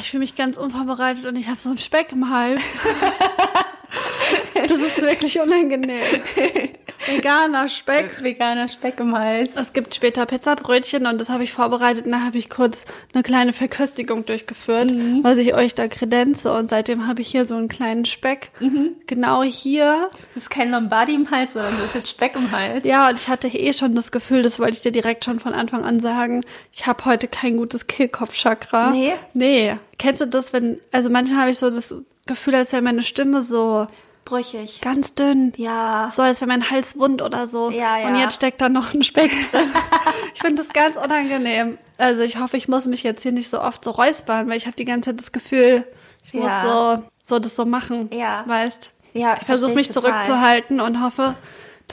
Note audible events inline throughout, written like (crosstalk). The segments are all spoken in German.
ich fühle mich ganz unvorbereitet und ich habe so einen Speck im Hals. (laughs) das ist wirklich unangenehm. (laughs) Veganer Speck. Veganer Speck im Hals. Es gibt später Pizzabrötchen und das habe ich vorbereitet und da habe ich kurz eine kleine Verköstigung durchgeführt, Mhm. was ich euch da kredenze und seitdem habe ich hier so einen kleinen Speck. Mhm. Genau hier. Das ist kein Lombardi im Hals, sondern das ist jetzt Speck im Hals. Ja, und ich hatte eh schon das Gefühl, das wollte ich dir direkt schon von Anfang an sagen, ich habe heute kein gutes Kehlkopfchakra. Nee? Nee. Kennst du das, wenn, also manchmal habe ich so das Gefühl, als wäre meine Stimme so Brüchig. ganz dünn. Ja. So, als wäre mein Hals wund oder so. Ja, ja. Und jetzt steckt da noch ein Speck drin. ich finde das ganz unangenehm. Also ich hoffe, ich muss mich jetzt hier nicht so oft so räuspern, weil ich habe die ganze Zeit das Gefühl, ich muss Ja. so, so das so machen. Ja. Weißt? Ja, Ich versuche mich ich total. zurückzuhalten und hoffe,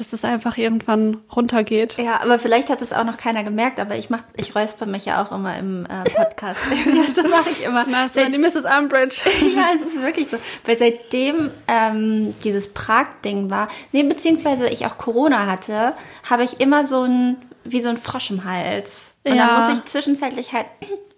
dass das einfach irgendwann runtergeht. Ja, aber vielleicht hat es auch noch keiner gemerkt, aber ich mach, ich räusper mich ja auch immer im äh, Podcast. (laughs) das mache ich immer. Na, so die Mrs. Umbridge. (laughs) ja, es ist wirklich so. Weil seitdem ähm, dieses Prag-Ding war, nee, beziehungsweise ich auch Corona hatte, habe ich immer so ein, wie so ein Frosch im Hals. Und Ja. dann muss ich zwischenzeitlich halt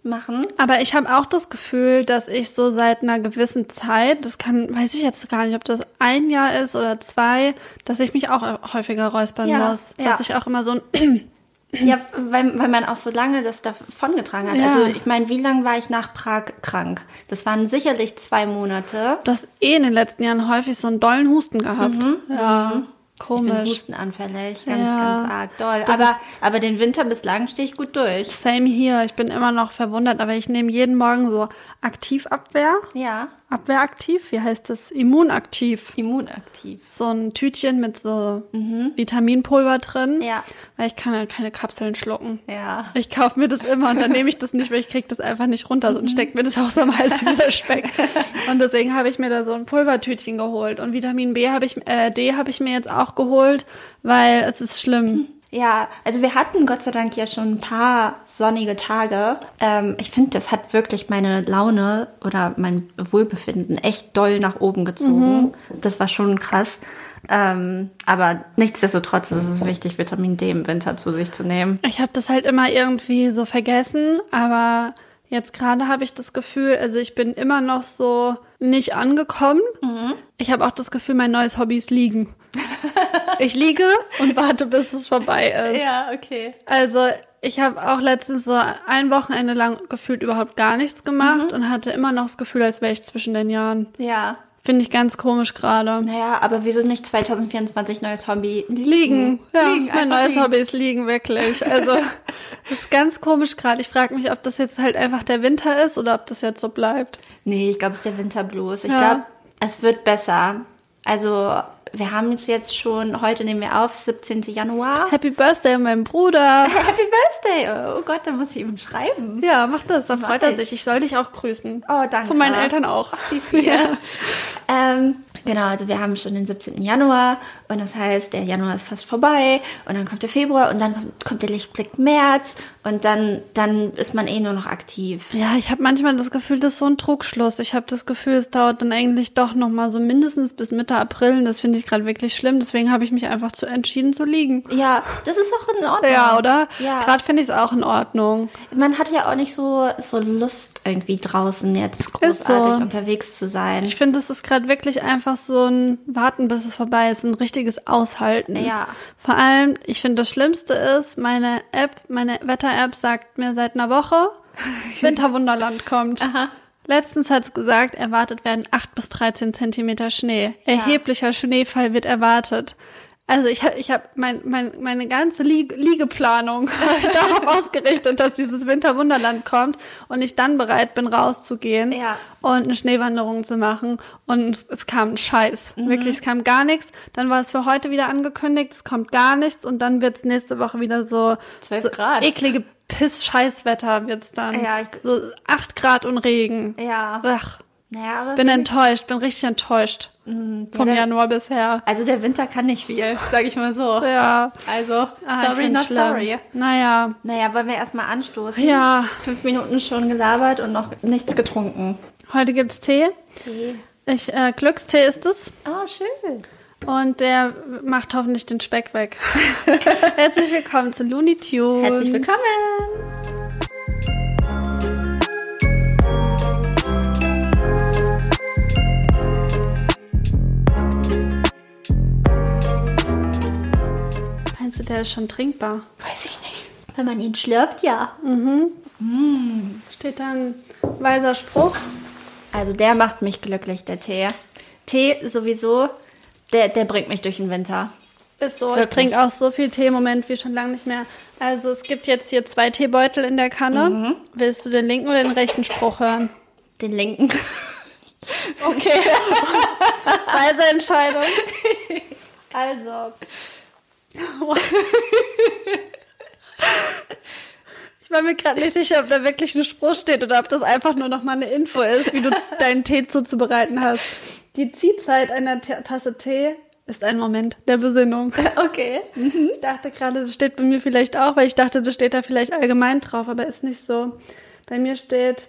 machen. Aber ich habe auch das Gefühl, dass ich so seit einer gewissen Zeit, das kann, weiß ich jetzt gar nicht, ob das ein Jahr ist oder zwei, dass ich mich auch häufiger räuspern Ja, muss. ja. Dass ich auch immer so ein (clears throat) Ja, weil, weil man auch so lange das davongetragen hat. Ja. Also ich meine, wie lange war ich nach Prag krank? Das waren sicherlich zwei Monate. Du hast eh in den letzten Jahren häufig so einen dollen Husten gehabt. Ja, Ich bin komisch. hustenanfällig, ganz, Ja. ganz arg doll. Das Aber, aber den Winter bislang stehe ich gut durch. Same hier. Ich bin immer noch verwundert, aber ich nehme jeden Morgen so Aktivabwehr. Ja, Abwehraktiv, wie heißt das? Immunaktiv. immunaktiv. So ein Tütchen mit so Vitaminpulver drin. Mhm. Ja. Weil ich kann ja keine Kapseln schlucken. Ja. Ich kaufe mir das immer und dann nehme ich das nicht, weil ich krieg das einfach nicht runter. Mhm. Sonst steckt mir das auch so am Hals wie dieser Speck. (laughs) Und deswegen habe ich mir da so ein Pulvertütchen geholt. Und Vitamin B habe ich, äh, D habe ich mir jetzt auch geholt, weil es ist schlimm. (laughs) Ja, also wir hatten Gott sei Dank ja schon ein paar sonnige Tage. Ähm, ich finde, das hat wirklich meine Laune oder mein Wohlbefinden echt doll nach oben gezogen. Das war schon krass. Ähm, aber nichtsdestotrotz ist es wichtig, Vitamin D im Winter zu sich zu nehmen. Ich habe das halt immer irgendwie so vergessen, aber jetzt gerade habe ich das Gefühl, also ich bin immer noch so nicht angekommen. Mhm. Ich habe auch das Gefühl, mein neues Hobby ist liegen. (laughs) ich liege und warte, bis es vorbei ist. Ja, okay. Also ich habe auch letztens so ein Wochenende lang gefühlt überhaupt gar nichts gemacht Mhm. und hatte immer noch das Gefühl, als wäre ich zwischen den Jahren. Ja. Finde ich ganz komisch gerade. Naja, aber wieso nicht 2024 neues Hobby? Liegen. Ja, Liegen, mein neues liegen. Hobby ist Liegen, wirklich. Also, das (laughs) ist ganz komisch gerade. Ich frage mich, ob das jetzt halt einfach der Winter ist oder ob das jetzt so bleibt. Nee, ich glaube, es ist der Winterblues. Ich Ja. glaube, es wird besser. Also, wir haben es jetzt schon, heute nehmen wir auf, 17. Januar. Happy Birthday, mein Bruder. (laughs) Happy Birthday! Oh Gott, da muss ich ihm schreiben. Ja, mach das. Dann freut er ich. sich. Ich soll dich auch grüßen. Oh, danke. Von meinen Eltern auch. Süßi. (laughs) ähm, genau, also wir haben schon den 17. Januar und das heißt, der Januar ist fast vorbei und dann kommt der Februar und dann kommt, kommt der Lichtblick März und dann, dann ist man eh nur noch aktiv. Ja, ich habe manchmal das Gefühl, das ist so ein Trugschluss. Ich habe das Gefühl, es dauert dann eigentlich doch noch mal so mindestens bis Mitte April. Und das finde ich gerade wirklich schlimm. Deswegen habe ich mich einfach zu entschieden zu liegen. Ja, das ist auch in Ordnung. Ja, oder? Ja. Gerade finde ich es auch in Ordnung. Man hat ja auch nicht so, so Lust, irgendwie draußen jetzt großartig so. unterwegs zu sein. Ich finde, es ist gerade wirklich einfach so ein Warten, bis es vorbei ist, ein richtiges Aushalten. Ja. Vor allem, ich finde, das Schlimmste ist, meine App, meine Wetter-App sagt mir seit einer Woche, (laughs) Winterwunderland kommt. Aha. Letztens hat es gesagt, erwartet werden 8 bis 13 Zentimeter Schnee. Erheblicher Schneefall wird erwartet. Also ich habe ich hab mein, mein, meine ganze Lieg Liegeplanung (laughs) darauf ausgerichtet, dass dieses Winterwunderland kommt und ich dann bereit bin, rauszugehen Ja. und eine Schneewanderung zu machen. Und es, es kam ein Scheiß. Mhm. Wirklich, es kam gar nichts. Dann war es für heute wieder angekündigt, es kommt gar nichts und dann wird es nächste Woche wieder so, 12 so Grad. eklige Piss-Scheißwetter wird's dann. Ja, ich- so 8 Grad und Regen. Ja. Ach, Naja, bin enttäuscht, bin richtig enttäuscht. Vom der- Januar bisher. also der Winter kann nicht viel, sag ich mal so. Ja. Also, Ah, sorry, not schlimm. sorry. Naja. Naja, wollen wir erstmal anstoßen? Ja. Fünf Minuten schon gelabert und noch nichts getrunken. Heute gibt's Tee. Tee. Ich, äh, Glückstee ist es. Oh, schön. Und der macht hoffentlich den Speck weg. (laughs) Herzlich willkommen zu Looney Tunes. Herzlich willkommen. Der ist schon trinkbar. Weiß ich nicht. Wenn man ihn schlürft, ja. Steht da ein weiser Spruch? Also der macht mich glücklich, der Tee. Tee sowieso, der, der bringt mich durch den Winter. Ist so. Ich Wirklich. trinke auch so viel Tee im Moment wie schon lange nicht mehr. Also es gibt jetzt hier zwei Teebeutel in der Kanne. Willst du den linken oder den rechten Spruch hören? Den linken. Okay. (laughs) Weise Entscheidung. Also. Ich war mir gerade nicht sicher, ob da wirklich ein Spruch steht oder ob das einfach nur noch mal eine Info ist, wie du deinen Tee zuzubereiten hast. Die Ziehzeit einer Ta- Tasse Tee ist ein Moment der Besinnung. (laughs) Okay. Ich dachte gerade, das steht bei mir vielleicht auch, weil ich dachte, das steht da vielleicht allgemein drauf, aber ist nicht so. Bei mir steht,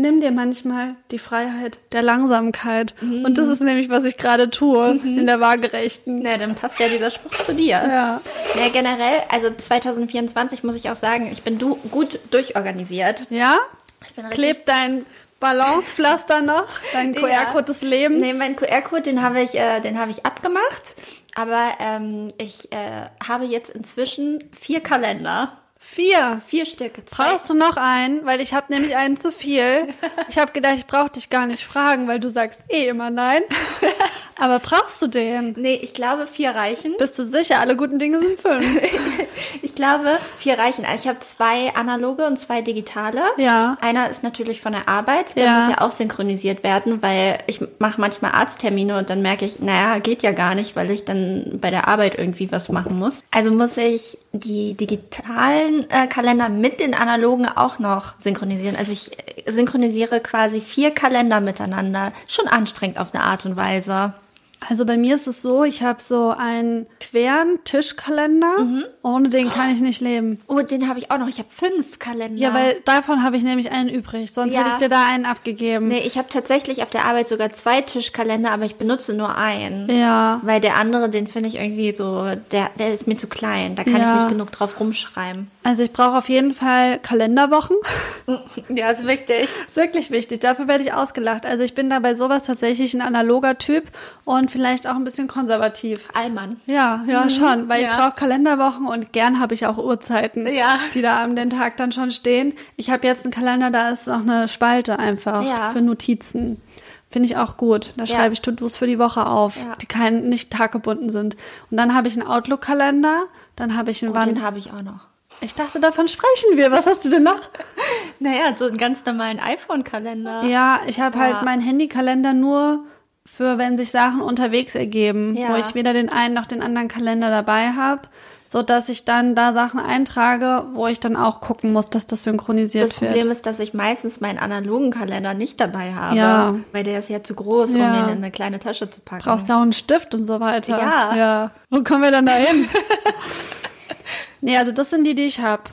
nimm dir manchmal die Freiheit der Langsamkeit. Und das ist nämlich, was ich gerade tue, in der Waagerechten. Na, dann passt ja dieser Spruch zu dir. Ja. Ja, generell, also 2024 muss ich auch sagen, ich bin du gut durchorganisiert. Ja? Ich bin Klebt dein Balancepflaster noch? Dein. (laughs) QR-Code des Lebens? Nee, meinen QR-Code, den habe ich, äh, den habe ich abgemacht. Aber ähm, ich äh, habe jetzt inzwischen vier Kalender. Vier. Vier Stück. Zwei. Brauchst du noch einen? Weil ich habe nämlich einen zu viel. Ich habe gedacht, ich brauche dich gar nicht fragen, weil du sagst eh immer nein. (laughs) Aber brauchst du den? Nee, ich glaube, vier reichen. Bist du sicher? Alle guten Dinge sind fünf. (laughs) Ich glaube, vier reichen. Also ich habe zwei analoge und zwei digitale. Ja. Einer ist natürlich von der Arbeit, der Ja. muss ja auch synchronisiert werden, weil ich mache manchmal Arzttermine und dann merke ich, naja, geht ja gar nicht, weil ich dann bei der Arbeit irgendwie was machen muss. Also muss ich die digitalen äh, Kalender mit den analogen auch noch synchronisieren. Also ich äh, synchronisiere quasi vier Kalender miteinander. Schon anstrengend auf eine Art und Weise. Also bei mir ist es so, ich habe so einen queren Tischkalender. Ohne den kann ich nicht leben. Oh, den habe ich auch noch. Ich habe fünf Kalender. Ja, weil davon habe ich nämlich einen übrig. Sonst Ja. hätte ich dir da einen abgegeben. Nee, ich habe tatsächlich auf der Arbeit sogar zwei Tischkalender, aber ich benutze nur einen. Ja. Weil der andere, den finde ich irgendwie so, der, der ist mir zu klein. Da kann Ja. ich nicht genug drauf rumschreiben. Also ich brauche auf jeden Fall Kalenderwochen. (laughs) Ja, ist wichtig. ist wirklich wichtig. Dafür werde ich ausgelacht. Also ich bin da bei sowas tatsächlich ein analoger Typ und vielleicht auch ein bisschen konservativ. Allmann. Ja, ja, schon, weil Mhm. ja. ich brauche Kalenderwochen und gern habe ich auch Uhrzeiten, Ja. die da am den Tag dann schon stehen. Ich habe jetzt einen Kalender, da ist noch eine Spalte einfach Ja. für Notizen. Finde ich auch gut. Da Ja. schreibe ich To-Dos für die Woche auf, Ja. die kein, nicht taggebunden sind. Und dann habe ich einen Outlook-Kalender, dann habe ich einen Und Wand. Oh, den habe ich auch noch. Ich dachte, davon sprechen wir. Was hast du denn noch? (laughs) Naja, so einen ganz normalen iPhone-Kalender. Ja, ich habe halt Ja. meinen Handykalender nur für, wenn sich Sachen unterwegs ergeben, Ja. wo ich weder den einen noch den anderen Kalender dabei habe, so dass ich dann da Sachen eintrage, wo ich dann auch gucken muss, dass das synchronisiert Das Problem wird. ist, dass ich meistens meinen analogen Kalender nicht dabei habe. Ja. Weil der ist ja zu groß, um ihn in eine kleine Tasche zu packen. Brauchst ja auch einen Stift und so weiter. Ja. ja. Wo kommen wir dann da hin? (laughs) nee, also das sind die, die ich habe.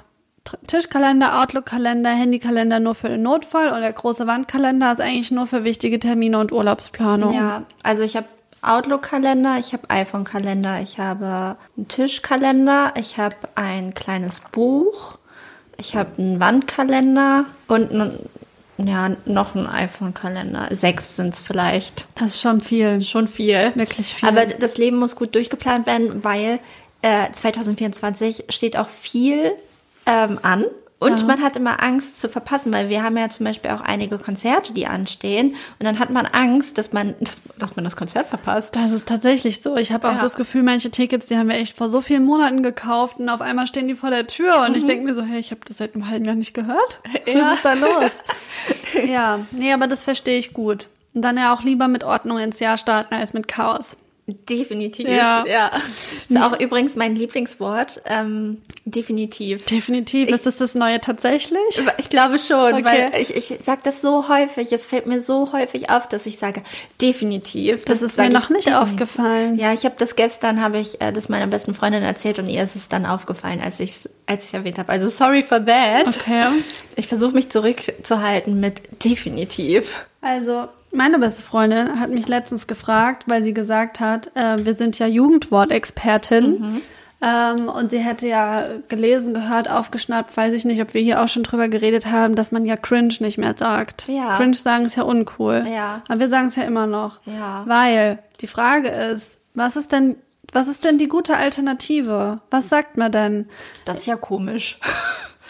Tischkalender, Outlook-Kalender, Handykalender nur für den Notfall und der große Wandkalender ist eigentlich nur für wichtige Termine und Urlaubsplanung. Ja, also ich habe Outlook-Kalender, ich habe iPhone-Kalender, ich habe einen Tischkalender, ich habe ein kleines Buch, ich habe einen Wandkalender und einen, ja, noch einen iPhone-Kalender. Sechs sind's vielleicht. Das ist schon viel. Schon viel. Wirklich viel. Aber das Leben muss gut durchgeplant werden, weil äh, 2024 steht auch viel ähm, an. Und Ja. man hat immer Angst zu verpassen, weil wir haben ja zum Beispiel auch einige Konzerte, die anstehen. Und dann hat man Angst, dass man, dass, dass man das Konzert verpasst. Das ist tatsächlich so. Ich habe auch Ja. das Gefühl, manche Tickets, die haben wir echt vor so vielen Monaten gekauft und auf einmal stehen die vor der Tür und ich denke mir so, hey, ich habe das seit einem halben Jahr nicht gehört. (laughs) Ja. Was ist da los? (laughs) ja, nee, aber das verstehe ich gut. Und dann ja auch lieber mit Ordnung ins Jahr starten als mit Chaos. Definitiv. Ja. ja. Ist auch übrigens mein Lieblingswort. Ähm, definitiv. Definitiv. Ich- ist das das Neue tatsächlich? Ich glaube schon, Okay. weil ich, ich sage das so häufig, es fällt mir so häufig auf, dass ich sage, definitiv. Das ist sag mir ich noch nicht definitiv. aufgefallen. Ja, ich habe das gestern, habe ich äh, das meiner besten Freundin erzählt und ihr ist es dann aufgefallen, als ich es als ich's erwähnt habe. Also sorry for that. Okay. Ich versuche mich zurückzuhalten mit definitiv. Also, meine beste Freundin hat mich letztens gefragt, weil sie gesagt hat, äh, wir sind ja Jugendwortexpertin. Ähm, und sie hätte ja gelesen, gehört, aufgeschnappt, weiß ich nicht, ob wir hier auch schon drüber geredet haben, dass man ja cringe nicht mehr sagt. Ja. Cringe sagen ist ja uncool. Ja. Aber wir sagen es ja immer noch. Ja. Weil die Frage ist, was ist denn was ist denn die gute Alternative? Was sagt man denn? Das ist ja komisch.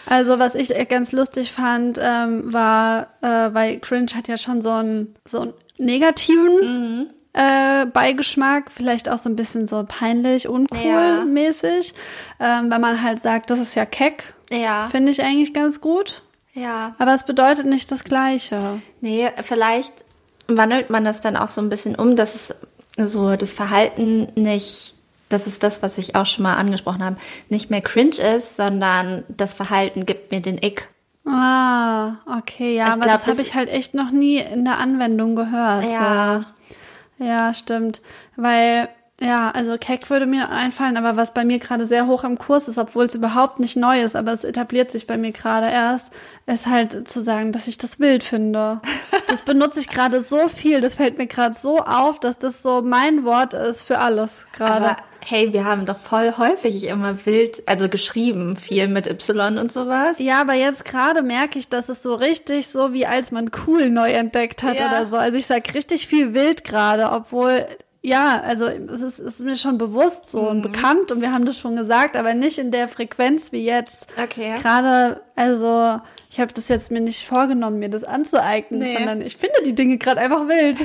Also was ich ganz lustig fand, ähm, war, äh, weil Cringe hat ja schon so einen so einen negativen äh, Beigeschmack, vielleicht auch so ein bisschen so peinlich, Ja. uncool mäßig, ähm, weil man halt sagt, das ist ja keck, Ja. finde ich eigentlich ganz gut. Ja. Aber es bedeutet nicht das Gleiche. Nee, vielleicht wandelt man das dann auch so ein bisschen um, dass es so das Verhalten nicht, das ist das, was ich auch schon mal angesprochen habe, nicht mehr cringe ist, sondern das Verhalten gibt mir den Ick. Ah, okay, ja, Ich aber glaub, das habe ich halt echt noch nie in der Anwendung gehört. Ja. So. Ja, stimmt. Weil, ja, also Keck würde mir einfallen, aber was bei mir gerade sehr hoch im Kurs ist, obwohl es überhaupt nicht neu ist, aber es etabliert sich bei mir gerade erst, ist halt zu sagen, dass ich das wild finde. (laughs) Das benutze ich gerade so viel, das fällt mir gerade so auf, dass das so mein Wort ist für alles gerade. Hey, wir haben doch voll häufig immer wild, also geschrieben, viel mit Y und sowas. Ja, aber jetzt gerade merke ich, dass es so richtig so wie als man cool neu entdeckt hat Ja. oder so. Also ich sag richtig viel wild gerade, obwohl ja, also es ist, ist mir schon bewusst so Mhm. und bekannt und wir haben das schon gesagt, aber nicht in der Frequenz wie jetzt. Okay. Gerade, also ich habe das jetzt mir nicht vorgenommen, mir das anzueignen, Nee. sondern ich finde die Dinge gerade einfach wild.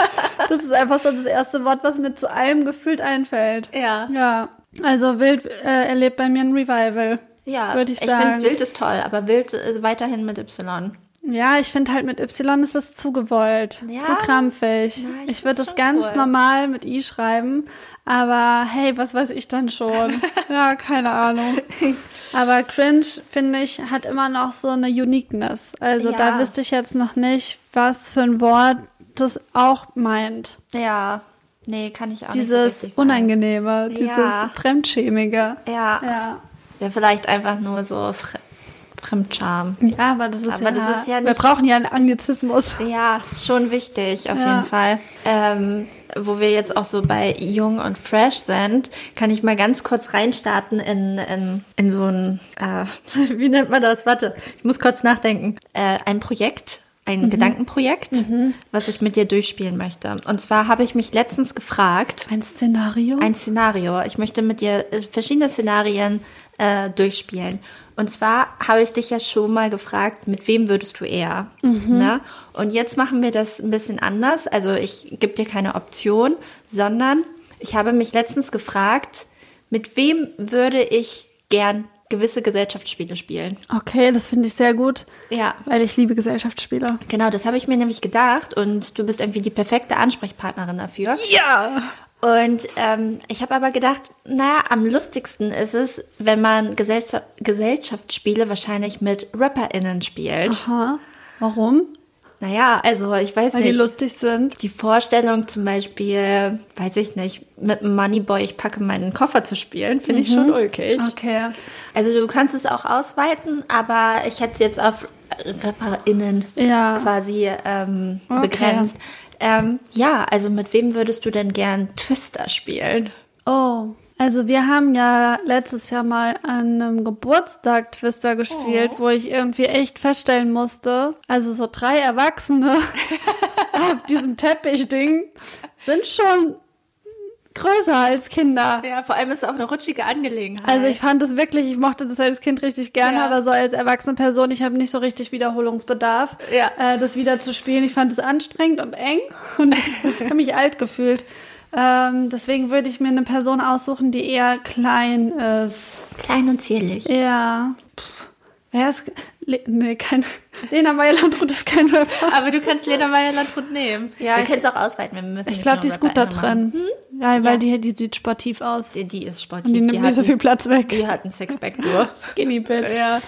(laughs) das ist einfach so das erste Wort, was mir zu allem gefühlt einfällt. Ja. Ja, also wild äh, erlebt bei mir ein Revival. Ja, würde ich ich sagen. finde wild ist toll, aber wild ist weiterhin mit Y. Ja, ich finde halt mit Y ist das zu gewollt, Ja? zu krampfig. Na, ich ich würde das ganz cool. normal mit I schreiben, aber hey, was weiß ich dann schon? (laughs) ja, keine Ahnung. (laughs) Aber cringe, finde ich, hat immer noch so eine Uniqueness. Also Ja. da wüsste ich jetzt noch nicht, was für ein Wort das auch meint. Ja. Nee, kann ich auch nicht so Dieses richtig sagen. Unangenehme, dieses Ja. Fremdschämige. Ja. Ja. Ja, vielleicht einfach nur so Fre Fremdscham. Ja, aber das ist, Aber ja, das ist ja wir nicht- brauchen ja einen Anglizismus. Ja, schon wichtig, auf Ja. jeden Fall. Ähm, wo wir jetzt auch so bei Jung und Fresh sind, kann ich mal ganz kurz reinstarten in, in, in so ein, äh, (laughs) wie nennt man das? Warte, ich muss kurz nachdenken. Äh, ein Projekt, ein Gedankenprojekt, was ich mit dir durchspielen möchte. Und zwar habe ich mich letztens gefragt, Ein Szenario? ein Szenario. Ich möchte mit dir äh, verschiedene Szenarien äh, durchspielen. Und zwar habe ich dich ja schon mal gefragt, mit wem würdest du eher? Ne? Und jetzt machen wir das ein bisschen anders. Also ich gebe dir keine Option, sondern ich habe mich letztens gefragt, mit wem würde ich gern gewisse Gesellschaftsspiele spielen? Okay, das finde ich sehr gut. Ja. Weil ich liebe Gesellschaftsspiele. Genau, das habe ich mir nämlich gedacht und du bist irgendwie die perfekte Ansprechpartnerin dafür. Ja. Und ähm, ich habe aber gedacht, naja, am lustigsten ist es, wenn man Gesellschaft, Gesellschaftsspiele wahrscheinlich mit RapperInnen spielt. Aha. Warum? Naja, also ich weiß Weil die nicht. lustig sind. Die Vorstellung zum Beispiel, weiß ich nicht, mit einem Moneyboy, ich packe meinen Koffer zu spielen, finde ich schon ulkig. Okay. Also du kannst es auch ausweiten, aber ich hätte es jetzt auf RapperInnen Ja. quasi ähm, Okay. begrenzt. Ähm, ja, also mit wem würdest du denn gern Twister spielen? Oh. Also wir haben ja letztes Jahr mal an einem Geburtstag Twister gespielt, wo ich irgendwie echt feststellen musste, also so drei Erwachsene (laughs) auf diesem Teppichding sind schon größer als Kinder. Ja, vor allem ist es auch eine rutschige Angelegenheit. Also ich fand es wirklich, ich mochte das als Kind richtig gerne, Ja. aber so als erwachsene Person, ich habe nicht so richtig Wiederholungsbedarf, Ja. äh, das wieder zu spielen. Ich fand es anstrengend und eng und ich (laughs) habe mich alt gefühlt. Ähm, deswegen würde ich mir eine Person aussuchen, die eher klein ist. klein und zierlich. Ja. Pff, Wer ist. Le nee, kein. (laughs) Lena Meyer-Landrut ist kein Rapper. Aber du kannst Lena Meyer-Landrut nehmen. Ja, wir können es auch ausweiten. Wir müssen Ich glaube, die ist gut da drin. machen. Ja, weil Ja. die, die sieht sportiv aus. Die, die ist sportiv. Und die nimmt nicht so viel Platz weg. Die hat ein Sixpack nur. (laughs) Skinny Bitch. ja.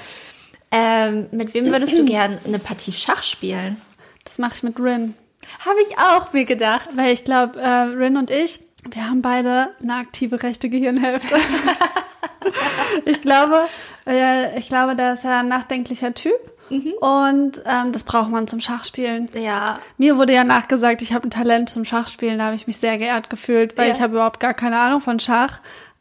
Ähm, mit wem würdest du gern eine Partie Schach spielen? Das mache ich mit Rin. Habe ich auch mir gedacht. Weil ich glaube, äh, Rin und ich, wir haben beide eine aktive rechte Gehirnhälfte. (laughs) ich glaube, äh, ich glaube, der ist ja ein nachdenklicher Typ. Und ähm, das braucht man zum Schachspielen. Ja. Mir wurde ja nachgesagt, ich habe ein Talent zum Schachspielen. Da habe ich mich sehr geehrt gefühlt, weil Ja. ich habe überhaupt gar keine Ahnung von Schach.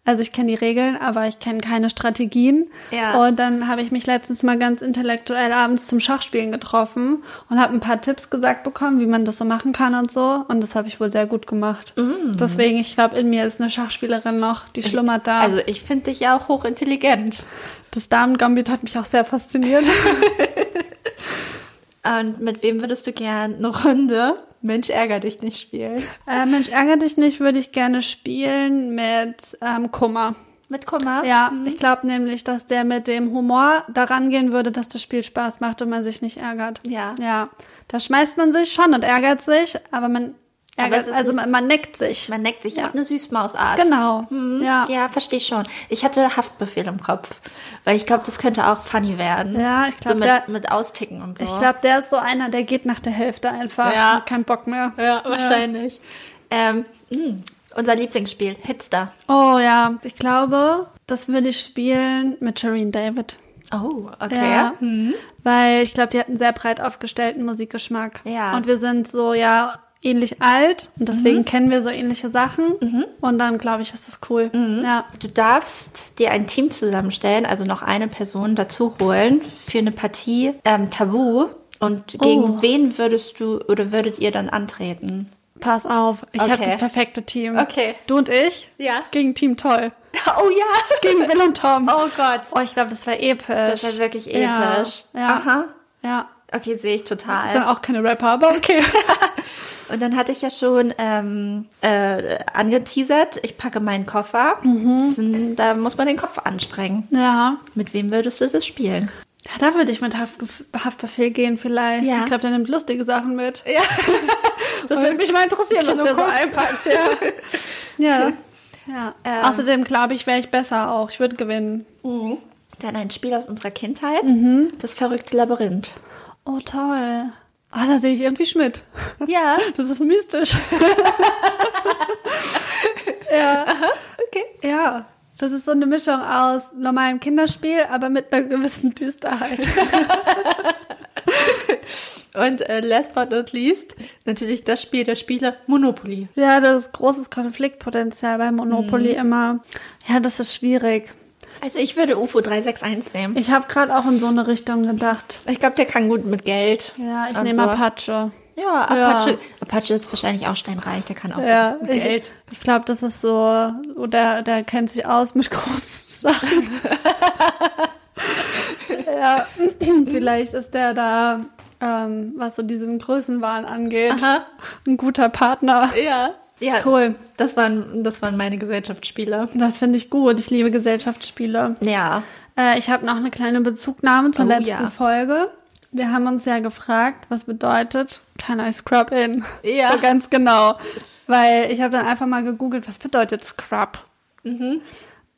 Also ich kenne die Regeln, aber ich kenne keine Strategien. Ja. Und dann habe ich mich letztens mal ganz intellektuell abends zum Schachspielen getroffen und habe ein paar Tipps gesagt bekommen, wie man das so machen kann und so. Und das habe ich wohl sehr gut gemacht. Mm. Deswegen, ich glaube, in mir ist eine Schachspielerin noch, die schlummert da. Also ich finde dich ja auch hochintelligent. das Damen-Gambit hat mich auch sehr fasziniert. (laughs) Und mit wem würdest du gern eine Runde Mensch ärger dich nicht spielen? äh, Mensch, ärger dich nicht, würde ich gerne spielen mit ähm, Kummer. Mit Kummer? Ja, ich glaube nämlich, dass der mit dem Humor daran gehen würde, dass das Spiel Spaß macht und man sich nicht ärgert. Ja. Ja. Da schmeißt man sich schon und ärgert sich, aber man ärgert, also man, man neckt sich. Man neckt sich Ja. auf eine Süßmausart. Genau. Mhm. Ja. Ja, verstehe ich schon. Ich hatte Haftbefehl im Kopf, weil ich glaube, das könnte auch funny werden. Ja, ich glaub, so mit, der- mit Austicken und so. Ich glaube, der ist so einer, der geht nach der Hälfte einfach. Ja. Kein Bock mehr. ja, wahrscheinlich. Ähm, mh, unser Lieblingsspiel, Hitster. Oh ja, ich glaube, das würde ich spielen mit Shireen David. Oh, okay. Mhm. Ja, weil ich glaube, die hat einen sehr breit aufgestellten Musikgeschmack. Ja. Und wir sind so, ja, ähnlich alt und deswegen kennen wir so ähnliche Sachen. Und dann, glaube ich, ist das cool. Ja. Du darfst dir ein Team zusammenstellen, also noch eine Person dazu holen für eine Partie ähm, Tabu. Und gegen Oh. wen würdest du oder würdet ihr dann antreten? Pass auf, ich habe Okay. das perfekte Team. Okay. Du und ich? Ja. Gegen Team Toll. (laughs) Oh ja! Gegen Bill und Tom. Oh Gott. Oh, ich glaube, das wäre episch. Das wäre wirklich Ja. episch. Ja. Aha. Ja. Okay, sehe ich Sind total. auch keine Rapper, aber okay. (laughs) Und dann hatte ich ja schon ähm, äh, angeteasert, ich packe meinen Koffer. Mhm. Sind, da muss man den Kopf anstrengen. ja. Mit wem würdest du das spielen? Ja, da würde ich mit Haftbef Haftbefehl gehen vielleicht. Ja. Ich glaube, der nimmt lustige Sachen mit. Ja. (laughs) Das würde mich mal interessieren, was der so einpackt. (laughs) Ja. ja. ja. Ähm. Außerdem glaube ich, wäre ich besser auch. Ich würde gewinnen. Dann ein Spiel aus unserer Kindheit. Mhm. Das verrückte Labyrinth. Oh, toll. Ah, da sehe ich irgendwie Schmidt. Ja. (laughs) Das ist mystisch. (laughs) ja. Okay. Ja. Das ist so eine Mischung aus normalem Kinderspiel, aber mit einer gewissen Düsterheit. (laughs) Und äh, last but not least, natürlich das Spiel der Spiele Monopoly. ja, das ist großes Konfliktpotenzial bei Monopoly immer. Ja, das ist schwierig. Also ich würde UFO 361 nehmen. Ich habe gerade auch in so eine Richtung gedacht. Ich glaube, der kann gut mit Geld. Ja, ich nehme so. Apache. Ja, Ja. Apache. Apache ist wahrscheinlich auch steinreich, der kann auch Ja, mit ich, Geld. ich glaube, das ist so, oder der kennt sich aus mit (laughs) großen Sachen. (laughs) ja, (clears throat) vielleicht ist der da, ähm, was so diesen Größenwahn angeht, Aha. ein guter Partner. Ja. Ja, Cool. Das waren, das waren meine Gesellschaftsspiele. Das finde ich gut. Ich liebe Gesellschaftsspiele. Ja. Äh, ich habe noch eine kleine Bezugnahme zur Oh, letzten ja. Folge. Wir haben uns ja gefragt, was bedeutet Can I Scrub in? Ja. So ganz genau. Weil ich habe dann einfach mal gegoogelt, was bedeutet Scrub? Mhm.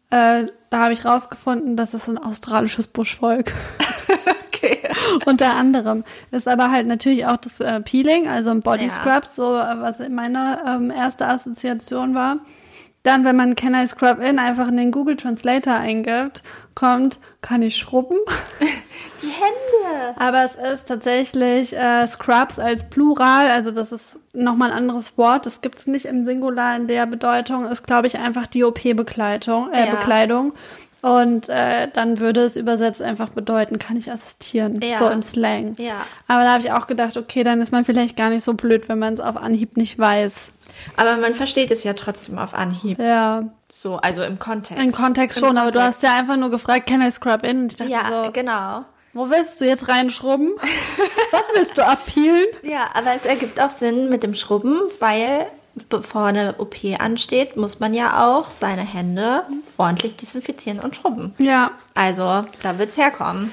Äh, da habe ich rausgefunden, das ist ein australisches Buschvolk. (laughs) (laughs) Unter anderem. Ist aber halt natürlich auch das äh, Peeling, also ein Body Ja. Scrub, so äh, was meine ähm, erste Assoziation war. Dann, wenn man Can I Scrub in einfach in den Google Translator eingibt, kommt, kann ich schrubben? (laughs) Die Hände. Aber es ist tatsächlich äh, Scrubs als Plural, also das ist nochmal ein anderes Wort. Das gibt es nicht im Singular in der Bedeutung, ist, glaube ich, einfach die OP-Bekleidung, äh, Ja. Bekleidung. Und äh, dann würde es übersetzt einfach bedeuten, kann ich assistieren, Ja. so im Slang. Ja. Aber da habe ich auch gedacht, okay, dann ist man vielleicht gar nicht so blöd, wenn man es auf Anhieb nicht weiß. Aber man versteht es ja trotzdem auf Anhieb. Ja, So, also im Kontext. im Kontext Im schon, aber du Kontext. hast ja einfach nur gefragt, can I scrub in? Und ich dachte Ja, so, genau. wo willst du jetzt reinschrubben? (laughs) Was willst du abpeelen? Ja, aber es ergibt auch Sinn mit dem Schrubben, weil bevor eine OP ansteht, muss man ja auch seine Hände ordentlich desinfizieren und schrubben. Ja, Also, da wird's herkommen.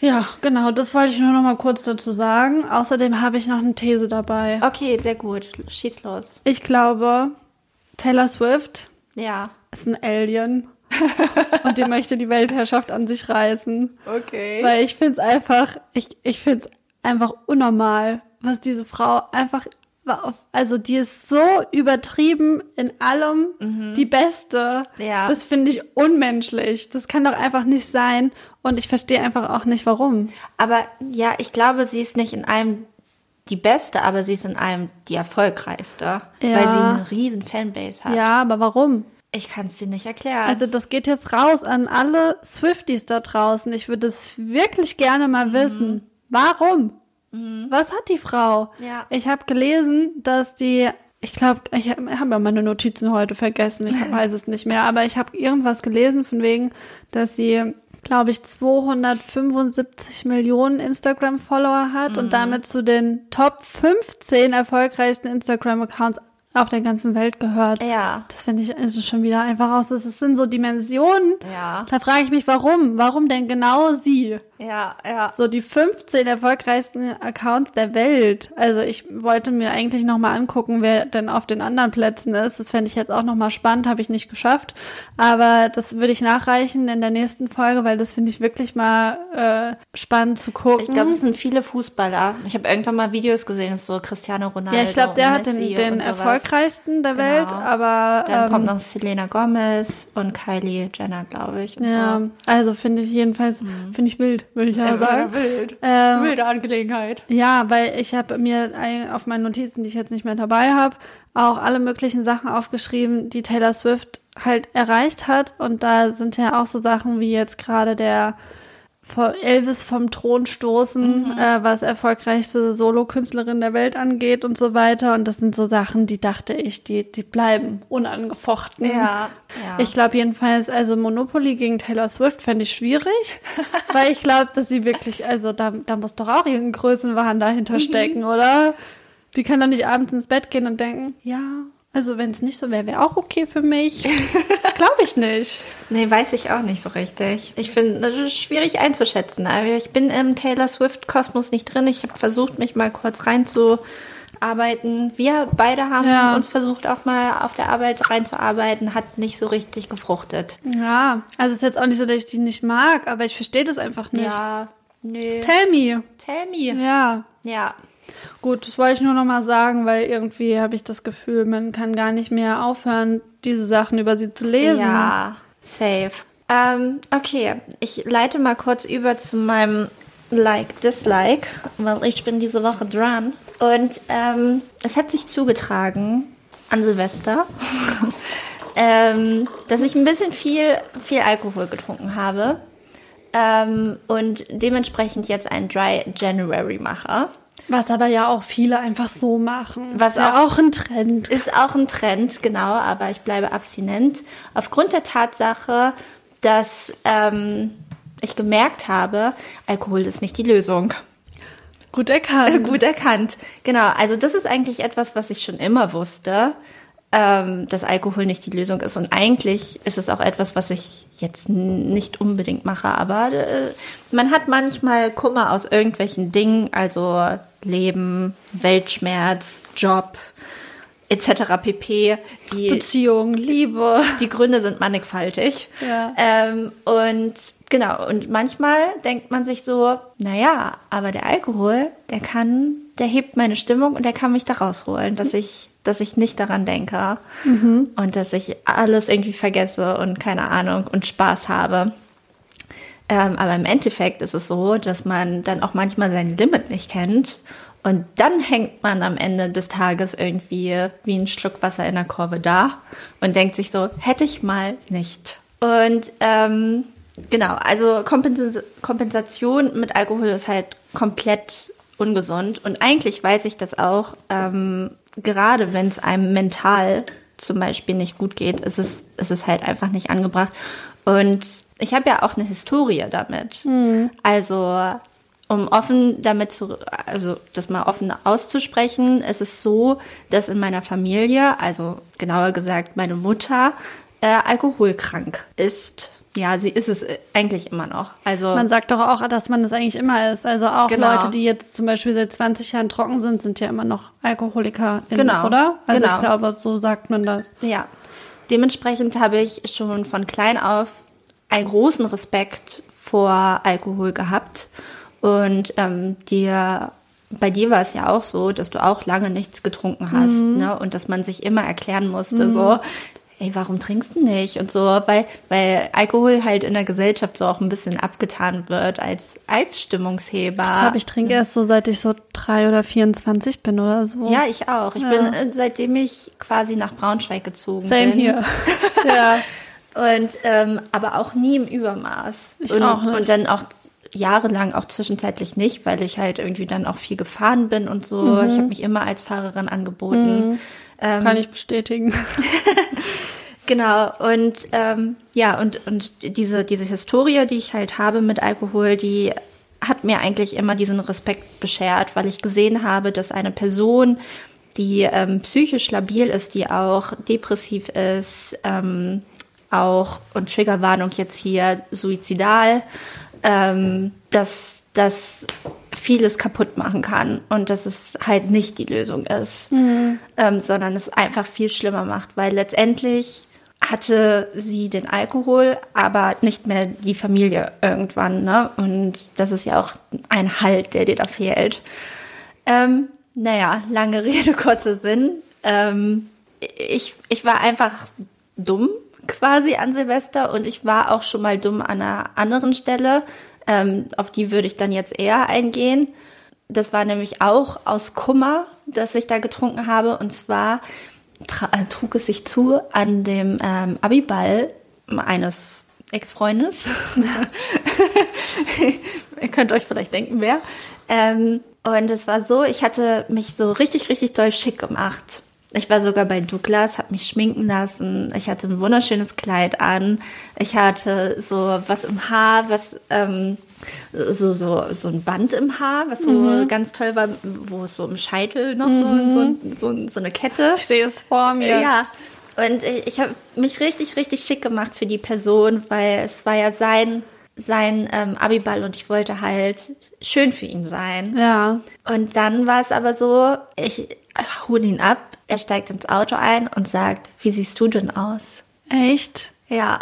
Ja, genau, das wollte ich nur noch mal kurz dazu sagen. Außerdem habe ich noch eine These dabei. Okay, sehr gut. Schieß los. Ich glaube, Taylor Swift Ja. ist ein Alien (laughs) und die möchte die Weltherrschaft an sich reißen. Okay. Weil ich finde es einfach, ich, ich finde es einfach unnormal, was diese Frau einfach, also die ist so übertrieben in allem die Beste. Ja. Das finde ich unmenschlich. Das kann doch einfach nicht sein. Und ich verstehe einfach auch nicht, warum. Aber ja, ich glaube, sie ist nicht in allem die beste, aber sie ist in allem die erfolgreichste. Ja. Weil sie eine riesen Fanbase hat. Ja, aber warum? Ich kann es dir nicht erklären. Also das geht jetzt raus an alle Swifties da draußen. Ich würde es wirklich gerne mal wissen. Warum? Was hat die Frau? Ja. Ich habe gelesen, dass die, ich glaube, ich habe hab ja meine Notizen heute vergessen, ich (laughs) weiß es nicht mehr, aber ich habe irgendwas gelesen von wegen, dass sie, glaube ich, 275 Millionen Instagram-Follower hat und damit zu den Top 15 erfolgreichsten Instagram-Accounts auf der ganzen Welt gehört. ja. Das finde ich also schon wieder einfach aus. Das sind so Dimensionen. Ja. Da frage ich mich, warum? Warum denn genau sie? Ja, ja. So die 15 erfolgreichsten Accounts der Welt. Also ich wollte mir eigentlich nochmal angucken, wer denn auf den anderen Plätzen ist. Das fände ich jetzt auch nochmal spannend, habe ich nicht geschafft. Aber das würde ich nachreichen in der nächsten Folge, weil das finde ich wirklich mal äh, spannend zu gucken. Ich glaube, es sind viele Fußballer. Ich habe irgendwann mal Videos gesehen, so Cristiano Ronaldo. ja, ich glaube, der hat den, den sowas. Erfolgreichsten der Welt, Genau. aber Dann ähm, kommt noch Selena Gomez und Kylie Jenner, glaube ich. ja, So. also finde ich jedenfalls, finde ich wild, würde ich ja sagen. wild. Ähm, Wilde Angelegenheit. Ja, weil ich habe mir auf meinen Notizen, die ich jetzt nicht mehr dabei habe, auch alle möglichen Sachen aufgeschrieben, die Taylor Swift halt erreicht hat. Und da sind ja auch so Sachen wie jetzt gerade der Elvis vom Thron stoßen, äh, was erfolgreichste Solokünstlerin der Welt angeht und so weiter. Und das sind so Sachen, die dachte ich, die, die bleiben unangefochten. Ja, ja. Ich glaube jedenfalls, also Monopoly gegen Taylor Swift fände ich schwierig, (laughs) weil ich glaube, dass sie wirklich, also da, da muss doch auch irgendein Größenwahn dahinter stecken, oder? Die kann doch nicht abends ins Bett gehen und denken, ja, also wenn es nicht so wäre, wäre auch okay für mich. (laughs) glaube ich nicht. Nee, weiß ich auch nicht so richtig. Ich finde, das ist schwierig einzuschätzen. Aber Ich bin im Taylor Swift-Kosmos nicht drin. Ich habe versucht, mich mal kurz reinzuarbeiten. Wir beide haben Ja. uns versucht, auch mal auf der Arbeit reinzuarbeiten. Hat nicht so richtig gefruchtet. Ja, also es ist jetzt auch nicht so, dass ich die nicht mag, aber ich verstehe das einfach nicht. Ja, nee. Tell me. Tell me. Ja. Ja. Gut, das wollte ich nur noch mal sagen, weil irgendwie habe ich das Gefühl, man kann gar nicht mehr aufhören, diese Sachen über sie zu lesen. Ja, safe. Ähm, okay, ich leite mal kurz über zu meinem Like-Dislike, weil ich bin diese Woche dran. Und ähm, es hat sich zugetragen an Silvester, (laughs) ähm, dass ich ein bisschen viel, viel Alkohol getrunken habe ähm, und dementsprechend jetzt ein Dry January mache. Was aber ja auch viele einfach so machen. Was ist ja auch- auch ein Trend. Ist auch ein Trend, genau, aber ich bleibe abstinent. Aufgrund der Tatsache, dass ähm, ich gemerkt habe, Alkohol ist nicht die Lösung. Gut erkannt. (laughs) Gut erkannt. Genau, also das ist eigentlich etwas, was ich schon immer wusste, ähm, dass Alkohol nicht die Lösung ist. Und eigentlich ist es auch etwas, was ich jetzt nicht unbedingt mache. Aber äh, man hat manchmal Kummer aus irgendwelchen Dingen, also Leben, Weltschmerz, Job etc. pp. Die Beziehung, Liebe. die Gründe sind mannigfaltig. Ja. Ähm, und genau, und manchmal denkt man sich so, naja, aber der Alkohol, der kann, der hebt meine Stimmung und der kann mich da rausholen, dass ich, dass ich nicht daran denke und dass ich alles irgendwie vergesse und keine Ahnung und Spaß habe. Ähm, aber im Endeffekt ist es so, dass man dann auch manchmal sein Limit nicht kennt. Und dann hängt man am Ende des Tages irgendwie wie ein Schluck Wasser in der Kurve da und denkt sich so, hätte ich mal nicht. Und ähm, genau, also Kompens Kompensation mit Alkohol ist halt komplett ungesund. Und eigentlich weiß ich das auch, ähm, gerade wenn es einem mental zum Beispiel nicht gut geht, ist es, ist es halt einfach nicht angebracht. Und ich habe ja auch eine Historie damit. Also, um offen damit zu, also das mal offen auszusprechen, es ist so, dass in meiner Familie, also genauer gesagt meine Mutter, äh, alkoholkrank ist. Ja, sie ist es äh, eigentlich immer noch. Also Man sagt doch auch, dass man das eigentlich immer ist. Also auch Genau. Leute, die jetzt zum Beispiel seit 20 Jahren trocken sind, sind ja immer noch Alkoholiker, Genau. oder? Also Genau. ich glaube, so sagt man das. Ja, dementsprechend habe ich schon von klein auf einen großen Respekt vor Alkohol gehabt. Und ähm, dir, bei dir war es ja auch so, dass du auch lange nichts getrunken hast, ne? Und dass man sich immer erklären musste, so, ey, warum trinkst du nicht? Und so, weil, weil Alkohol halt in der Gesellschaft so auch ein bisschen abgetan wird als, als Stimmungsheber. Ich glaube, ich trinke erst so, seit ich so drei oder 24 bin oder so. Ja, ich auch. Ich ja. bin, äh, seitdem ich quasi nach Braunschweig gezogen Same bin. hier. (laughs) ja. Und, ähm, aber auch nie im Übermaß. Ich und, auch nicht. und dann auch jahrelang auch zwischenzeitlich nicht, weil ich halt irgendwie dann auch viel gefahren bin und so. Mhm. Ich habe mich immer als Fahrerin angeboten. Ähm, Kann ich bestätigen. (laughs) (laughs) Genau, und ähm, ja, und, und diese, diese Historie, die ich halt habe mit Alkohol, die hat mir eigentlich immer diesen Respekt beschert, weil ich gesehen habe, dass eine Person, die ähm, psychisch labil ist, die auch depressiv ist, ähm, auch, und Triggerwarnung jetzt hier, suizidal, ähm, dass das vieles kaputt machen kann und dass es halt nicht die Lösung ist, mhm. ähm, sondern es einfach viel schlimmer macht, weil letztendlich hatte sie den Alkohol, aber nicht mehr die Familie irgendwann. Ne? Und das ist ja auch ein Halt, der dir da fehlt. Ähm, naja, lange (laughs) Rede, kurzer Sinn. Ähm, ich, ich war einfach dumm quasi an Silvester und ich war auch schon mal dumm an einer anderen Stelle. Ähm, auf die würde ich dann jetzt eher eingehen. Das war nämlich auch aus Kummer, dass ich da getrunken habe. Und zwar äh, trug es sich zu an dem ähm, Abiball eines Ex-Freundes. (laughs) Ihr könnt euch vielleicht denken, wer. Ähm, und es war so, ich hatte mich so richtig, richtig doll schick gemacht. Ich war sogar bei Douglas, habe mich schminken lassen. Ich hatte ein wunderschönes Kleid an. Ich hatte so was im Haar, was ähm, so, so, so ein Band im Haar, was so mhm. ganz toll war, wo es so im Scheitel noch mhm. so, so, so, so eine Kette. Ich sehe es vor mir. Ja. Und ich habe mich richtig, richtig schick gemacht für die Person, weil es war ja sein, sein ähm, Abiball und ich wollte halt schön für ihn sein. Ja. Und dann war es aber so, ich hole ihn ab, er steigt ins Auto ein und sagt, wie siehst du denn aus? Echt? Ja.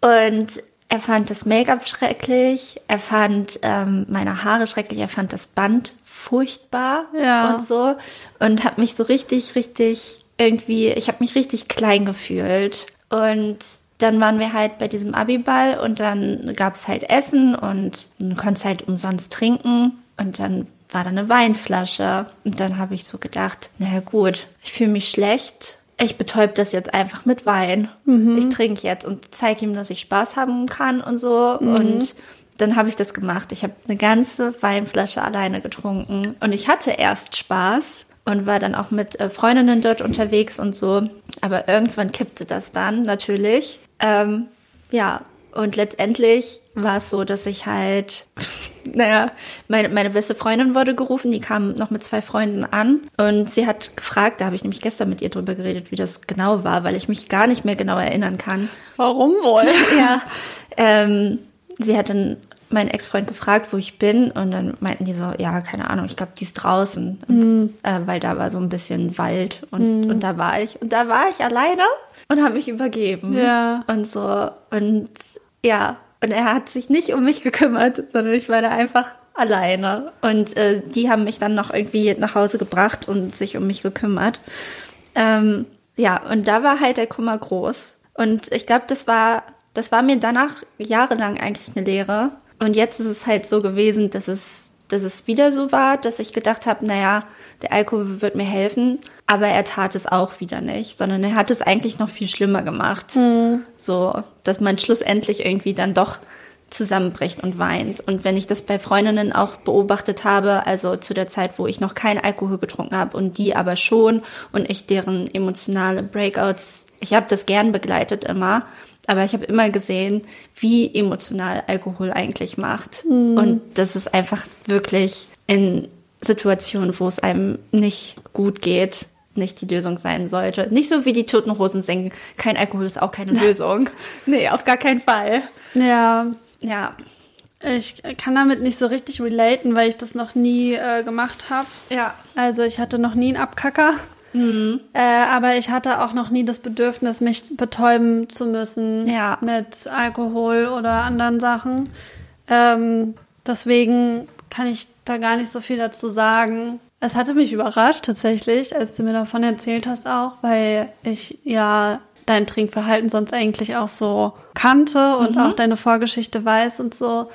Und er fand das Make-up schrecklich, er fand ähm, meine Haare schrecklich, er fand das Band furchtbar ja. und so und hat mich so richtig, richtig irgendwie, ich habe mich richtig klein gefühlt und dann waren wir halt bei diesem Abiball und dann gab es halt Essen und du konntest halt umsonst trinken und dann war da eine Weinflasche und dann habe ich so gedacht, naja gut, ich fühle mich schlecht, ich betäub das jetzt einfach mit Wein. Mhm. Ich trinke jetzt und zeige ihm, dass ich Spaß haben kann und so. Mhm. Und dann habe ich das gemacht. Ich habe eine ganze Weinflasche alleine getrunken. Und ich hatte erst Spaß und war dann auch mit äh, Freundinnen dort unterwegs und so. Aber irgendwann kippte das dann natürlich. Ähm, ja, und letztendlich war es so, dass ich halt, naja, meine, meine beste Freundin wurde gerufen, die kam noch mit zwei Freunden an und sie hat gefragt, da habe ich nämlich gestern mit ihr drüber geredet, wie das genau war, weil ich mich gar nicht mehr genau erinnern kann. Warum wohl? (laughs) ja. Ähm, sie hat dann meinen Ex-Freund gefragt, wo ich bin und dann meinten die so, ja, keine Ahnung, ich glaube, die ist draußen, Mhm. äh, weil da war so ein bisschen Wald und, und da war ich und da war ich alleine und habe mich übergeben Ja. und so und ja, und er hat sich nicht um mich gekümmert, sondern ich war da einfach alleine. Und äh, die haben mich dann noch irgendwie nach Hause gebracht und sich um mich gekümmert. Ähm, ja, und da war halt der Kummer groß. Und ich glaube, das war, das war mir danach jahrelang eigentlich eine Lehre. Und jetzt ist es halt so gewesen, dass es, dass es wieder so war, dass ich gedacht habe, naja, der Alkohol wird mir helfen, aber er tat es auch wieder nicht, sondern er hat es eigentlich noch viel schlimmer gemacht. So, dass man schlussendlich irgendwie dann doch zusammenbricht und weint. Und wenn ich das bei Freundinnen auch beobachtet habe, also zu der Zeit, wo ich noch keinen Alkohol getrunken habe und die aber schon und ich deren emotionale Breakouts, ich habe das gern begleitet immer, aber ich habe immer gesehen, wie emotional Alkohol eigentlich macht. Und das ist einfach wirklich in Situationen, wo es einem nicht gut geht, nicht die Lösung sein sollte. Nicht so wie die Toten Hosen singen, kein Alkohol ist auch keine Lösung. (laughs) nee, auf gar keinen Fall. Ja, Ja, ich kann damit nicht so richtig relaten, weil ich das noch nie äh, gemacht habe. ja. Also ich hatte noch nie einen Abkacker. Äh, aber ich hatte auch noch nie das Bedürfnis, mich betäuben zu müssen Ja. mit Alkohol oder anderen Sachen. Ähm, deswegen kann ich da gar nicht so viel dazu sagen. Es hatte mich überrascht tatsächlich, als du mir davon erzählt hast auch, weil ich ja dein Trinkverhalten sonst eigentlich auch so kannte und mhm. auch deine Vorgeschichte weiß und so.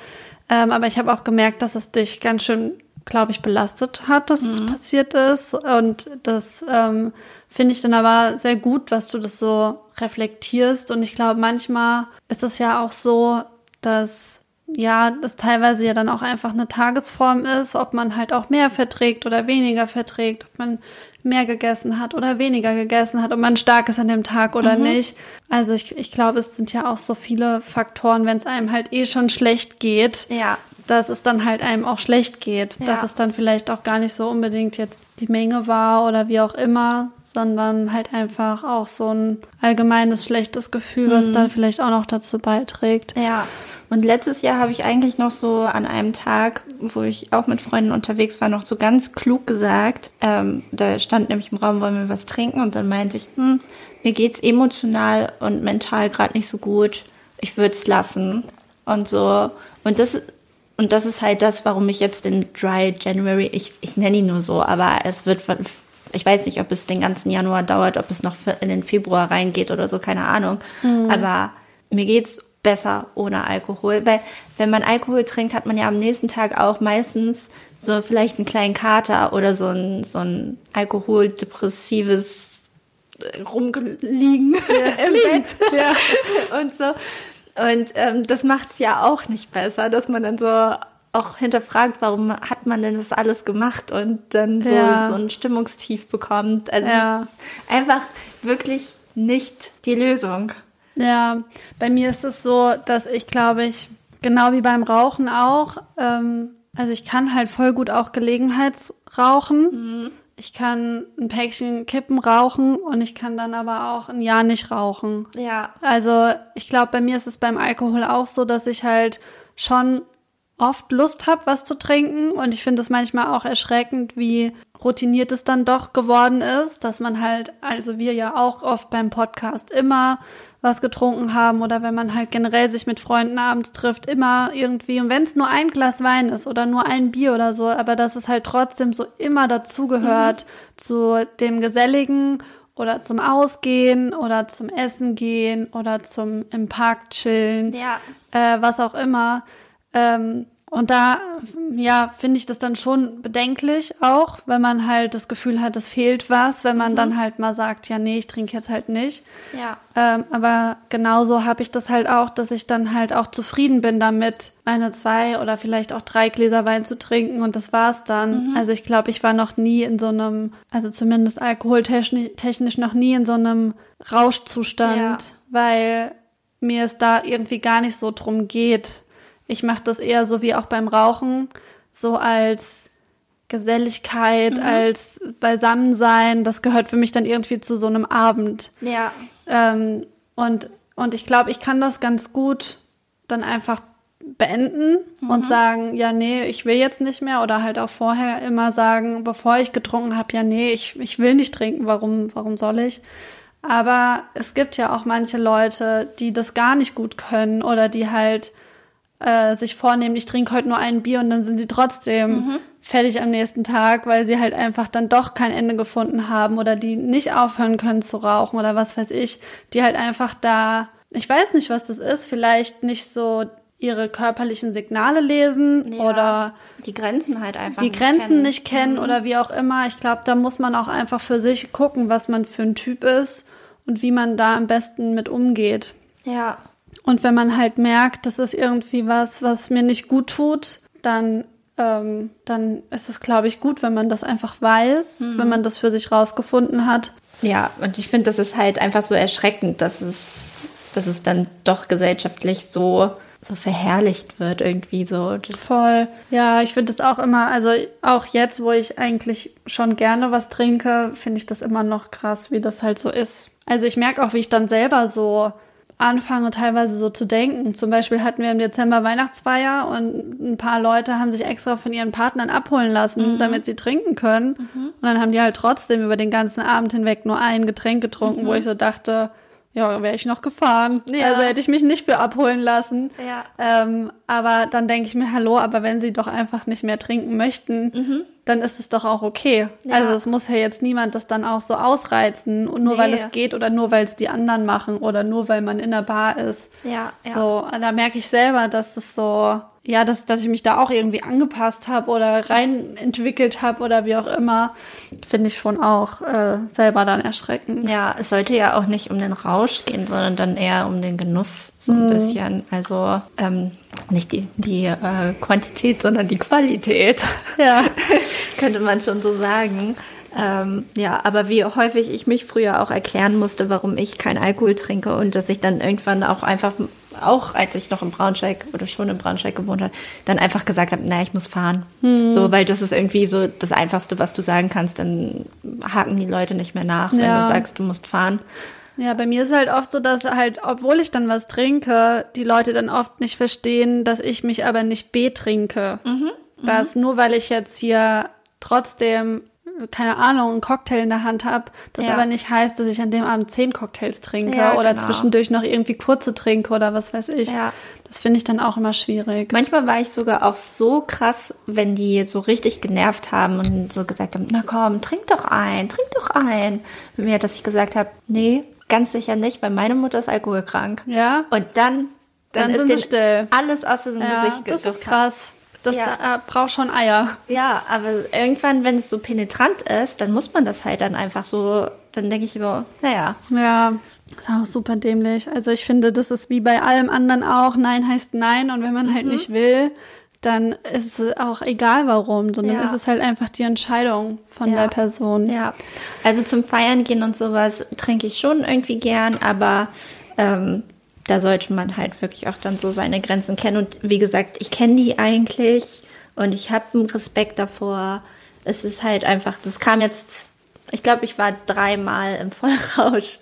Ähm, aber ich habe auch gemerkt, dass es dich ganz schön, glaube ich, belastet hat, dass mhm. es passiert ist. Und das ähm, finde ich dann aber sehr gut, was du das so reflektierst. Und ich glaube, manchmal ist es ja auch so, dass ja, das teilweise ja dann auch einfach eine Tagesform ist, ob man halt auch mehr verträgt oder weniger verträgt, ob man mehr gegessen hat oder weniger gegessen hat, ob man stark ist an dem Tag oder mhm. nicht. Also ich, ich glaube, es sind ja auch so viele Faktoren, wenn es einem halt eh schon schlecht geht, ja. Dass es dann halt einem auch schlecht geht. Ja. Dass es dann vielleicht auch gar nicht so unbedingt jetzt die Menge war oder wie auch immer, sondern halt einfach auch so ein allgemeines schlechtes Gefühl, mhm. was dann vielleicht auch noch dazu beiträgt. Ja. Und letztes Jahr habe ich eigentlich noch so an einem Tag, wo ich auch mit Freunden unterwegs war, noch so ganz klug gesagt. Ähm, da stand nämlich im Raum, wollen wir was trinken? Und dann meinte ich, hm, mir geht's emotional und mental gerade nicht so gut. Ich würde es lassen. Und so. Und das und das ist halt das, warum ich jetzt den Dry January, ich, ich nenne ihn nur so, aber es wird, ich weiß nicht, ob es den ganzen Januar dauert, ob es noch in den Februar reingeht oder so, keine Ahnung. Mhm. Aber mir geht's besser ohne Alkohol. Weil wenn man Alkohol trinkt, hat man ja am nächsten Tag auch meistens so vielleicht einen kleinen Kater oder so ein, so ein alkoholdepressives Rumliegen ja, (laughs) im Bett. Ja. Und so. Und ähm, das macht's ja auch nicht besser, dass man dann so auch hinterfragt, warum hat man denn das alles gemacht und dann so, ja. so ein Stimmungstief bekommt. Also ja. einfach wirklich nicht die Lösung. Ja, bei mir ist es so, dass ich glaube ich, genau wie beim Rauchen auch, ähm, also ich kann halt voll gut auch Gelegenheitsrauchen. Mhm. Ich kann ein Päckchen Kippen rauchen und ich kann dann aber auch ein Jahr nicht rauchen. Ja. Also ich glaube, bei mir ist es beim Alkohol auch so, dass ich halt schon oft Lust habe, was zu trinken. Und ich finde es manchmal auch erschreckend, wie routiniert es dann doch geworden ist, dass man halt, also wir ja auch oft beim Podcast immer was getrunken haben oder wenn man halt generell sich mit Freunden abends trifft, immer irgendwie, und wenn es nur ein Glas Wein ist oder nur ein Bier oder so, aber dass es halt trotzdem so immer dazugehört mhm. zu dem Geselligen oder zum Ausgehen oder zum Essen gehen oder zum im Park chillen, ja. äh, was auch immer. Ähm, und da, ja, finde ich das dann schon bedenklich auch, wenn man halt das Gefühl hat, es fehlt was, wenn man mhm. dann halt mal sagt, ja, nee, ich trinke jetzt halt nicht. Ja. Ähm, aber genauso habe ich das halt auch, dass ich dann halt auch zufrieden bin damit, eine zwei oder vielleicht auch drei Gläser Wein zu trinken und das war's dann. Mhm. Also ich glaube, ich war noch nie in so einem, also zumindest alkoholtechnisch noch nie in so einem Rauschzustand, ja. weil mir es da irgendwie gar nicht so drum geht ich mache das eher so wie auch beim Rauchen, so als Geselligkeit, mhm. als Beisammensein. Das gehört für mich dann irgendwie zu so einem Abend. Ja. Ähm, und, und ich glaube, ich kann das ganz gut dann einfach beenden mhm. und sagen, ja, nee, ich will jetzt nicht mehr oder halt auch vorher immer sagen, bevor ich getrunken habe, ja, nee, ich, ich will nicht trinken, warum, warum soll ich? Aber es gibt ja auch manche Leute, die das gar nicht gut können oder die halt äh, sich vornehmen, ich trinke heute nur ein Bier und dann sind sie trotzdem mhm. fertig am nächsten Tag, weil sie halt einfach dann doch kein Ende gefunden haben oder die nicht aufhören können zu rauchen oder was weiß ich, die halt einfach da, ich weiß nicht, was das ist, vielleicht nicht so ihre körperlichen Signale lesen ja, oder die Grenzen halt einfach die nicht Grenzen kennen. nicht kennen mhm. oder wie auch immer. Ich glaube, da muss man auch einfach für sich gucken, was man für ein Typ ist und wie man da am besten mit umgeht. Ja. Und wenn man halt merkt, das ist irgendwie was, was mir nicht gut tut, dann, ähm, dann ist es, glaube ich, gut, wenn man das einfach weiß, mhm. wenn man das für sich rausgefunden hat. Ja, und ich finde, das ist halt einfach so erschreckend, dass es, dass es dann doch gesellschaftlich so so verherrlicht wird irgendwie so. Voll. Ja, ich finde das auch immer, also auch jetzt, wo ich eigentlich schon gerne was trinke, finde ich das immer noch krass, wie das halt so ist. Also ich merke auch, wie ich dann selber so anfange teilweise so zu denken. Zum Beispiel hatten wir im Dezember Weihnachtsfeier und ein paar Leute haben sich extra von ihren Partnern abholen lassen, mhm. damit sie trinken können. Mhm. Und dann haben die halt trotzdem über den ganzen Abend hinweg nur ein Getränk getrunken, mhm. wo ich so dachte, ja, wäre ich noch gefahren. Ja. Also hätte ich mich nicht für abholen lassen. Ja. Ähm, aber dann denke ich mir, hallo, aber wenn sie doch einfach nicht mehr trinken möchten, mhm. Dann ist es doch auch okay. Ja. Also es muss ja jetzt niemand das dann auch so ausreizen, und nur weil Nee. es geht oder nur weil es die anderen machen oder nur weil man in der Bar ist. Ja, ja. So, da merke ich selber, dass das so, ja, dass, dass ich mich da auch irgendwie angepasst habe oder rein entwickelt habe oder wie auch immer, finde ich schon auch äh, selber dann erschreckend. Ja, es sollte ja auch nicht um den Rausch gehen, sondern dann eher um den Genuss so ein bisschen. Also ähm, nicht die, die äh, Quantität, sondern die Qualität. Ja. (laughs) Könnte man schon so sagen. Ähm, ja, aber wie häufig ich mich früher auch erklären musste, warum ich keinen Alkohol trinke und dass ich dann irgendwann auch einfach, auch als ich noch in Braunschweig oder schon in Braunschweig gewohnt habe, dann einfach gesagt habe, na, ich muss fahren. So, weil das ist irgendwie so das Einfachste, was du sagen kannst, dann haken die Leute nicht mehr nach, wenn Ja. du sagst, du musst fahren. Ja, bei mir ist halt oft so, dass halt, obwohl ich dann was trinke, die Leute dann oft nicht verstehen, dass ich mich aber nicht betrinke. Dass nur weil ich jetzt hier trotzdem, keine Ahnung, einen Cocktail in der Hand habe, das Ja. aber nicht heißt, dass ich an dem Abend zehn Cocktails trinke Ja, oder genau. zwischendurch noch irgendwie kurze trinke oder was weiß ich. Ja. Das finde ich dann auch immer schwierig. Manchmal war ich sogar auch so krass, wenn die so richtig genervt haben und so gesagt haben, na komm, trink doch ein, trink doch ein. Mit mir, dass ich gesagt habe, nee, ganz sicher nicht, weil meine Mutter ist alkoholkrank. Ja? Und dann, dann, Dann ist sind sie denen still. alles aus dem Ja, Gesicht das ist krass. Das Ja. äh, braucht schon Eier. Ja, aber irgendwann, wenn es so penetrant ist, dann muss man das halt dann einfach so, dann denke ich so, naja, Ja, ist auch super dämlich. Also ich finde, das ist wie bei allem anderen auch. Nein heißt Nein und wenn man Mhm. halt nicht will, dann ist es auch egal warum, sondern Ja. ist es halt einfach die Entscheidung von Ja. der Person. Ja, also zum Feiern gehen und sowas trinke ich schon irgendwie gern, aber ähm, da sollte man halt wirklich auch dann so seine Grenzen kennen. Und wie gesagt, ich kenne die eigentlich und ich habe einen Respekt davor. Es ist halt einfach, das kam jetzt, ich glaube, ich war dreimal im Vollrausch.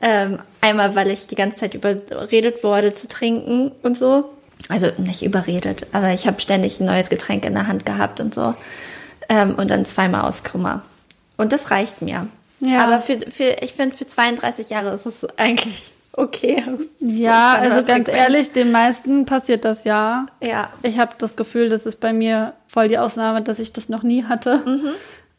Ähm, einmal, weil ich die ganze Zeit überredet wurde zu trinken und so. Also nicht überredet, aber ich habe ständig ein neues Getränk in der Hand gehabt und so. Ähm, und dann zweimal aus Kummer. Und das reicht mir. Ja. Aber für, für ich finde, für 32 Jahre ist es eigentlich okay. Ja, also ganz ehrlich, den meisten passiert das ja. Ja. Ich habe das Gefühl, das ist bei mir voll die Ausnahme, dass ich das noch nie hatte. Mhm.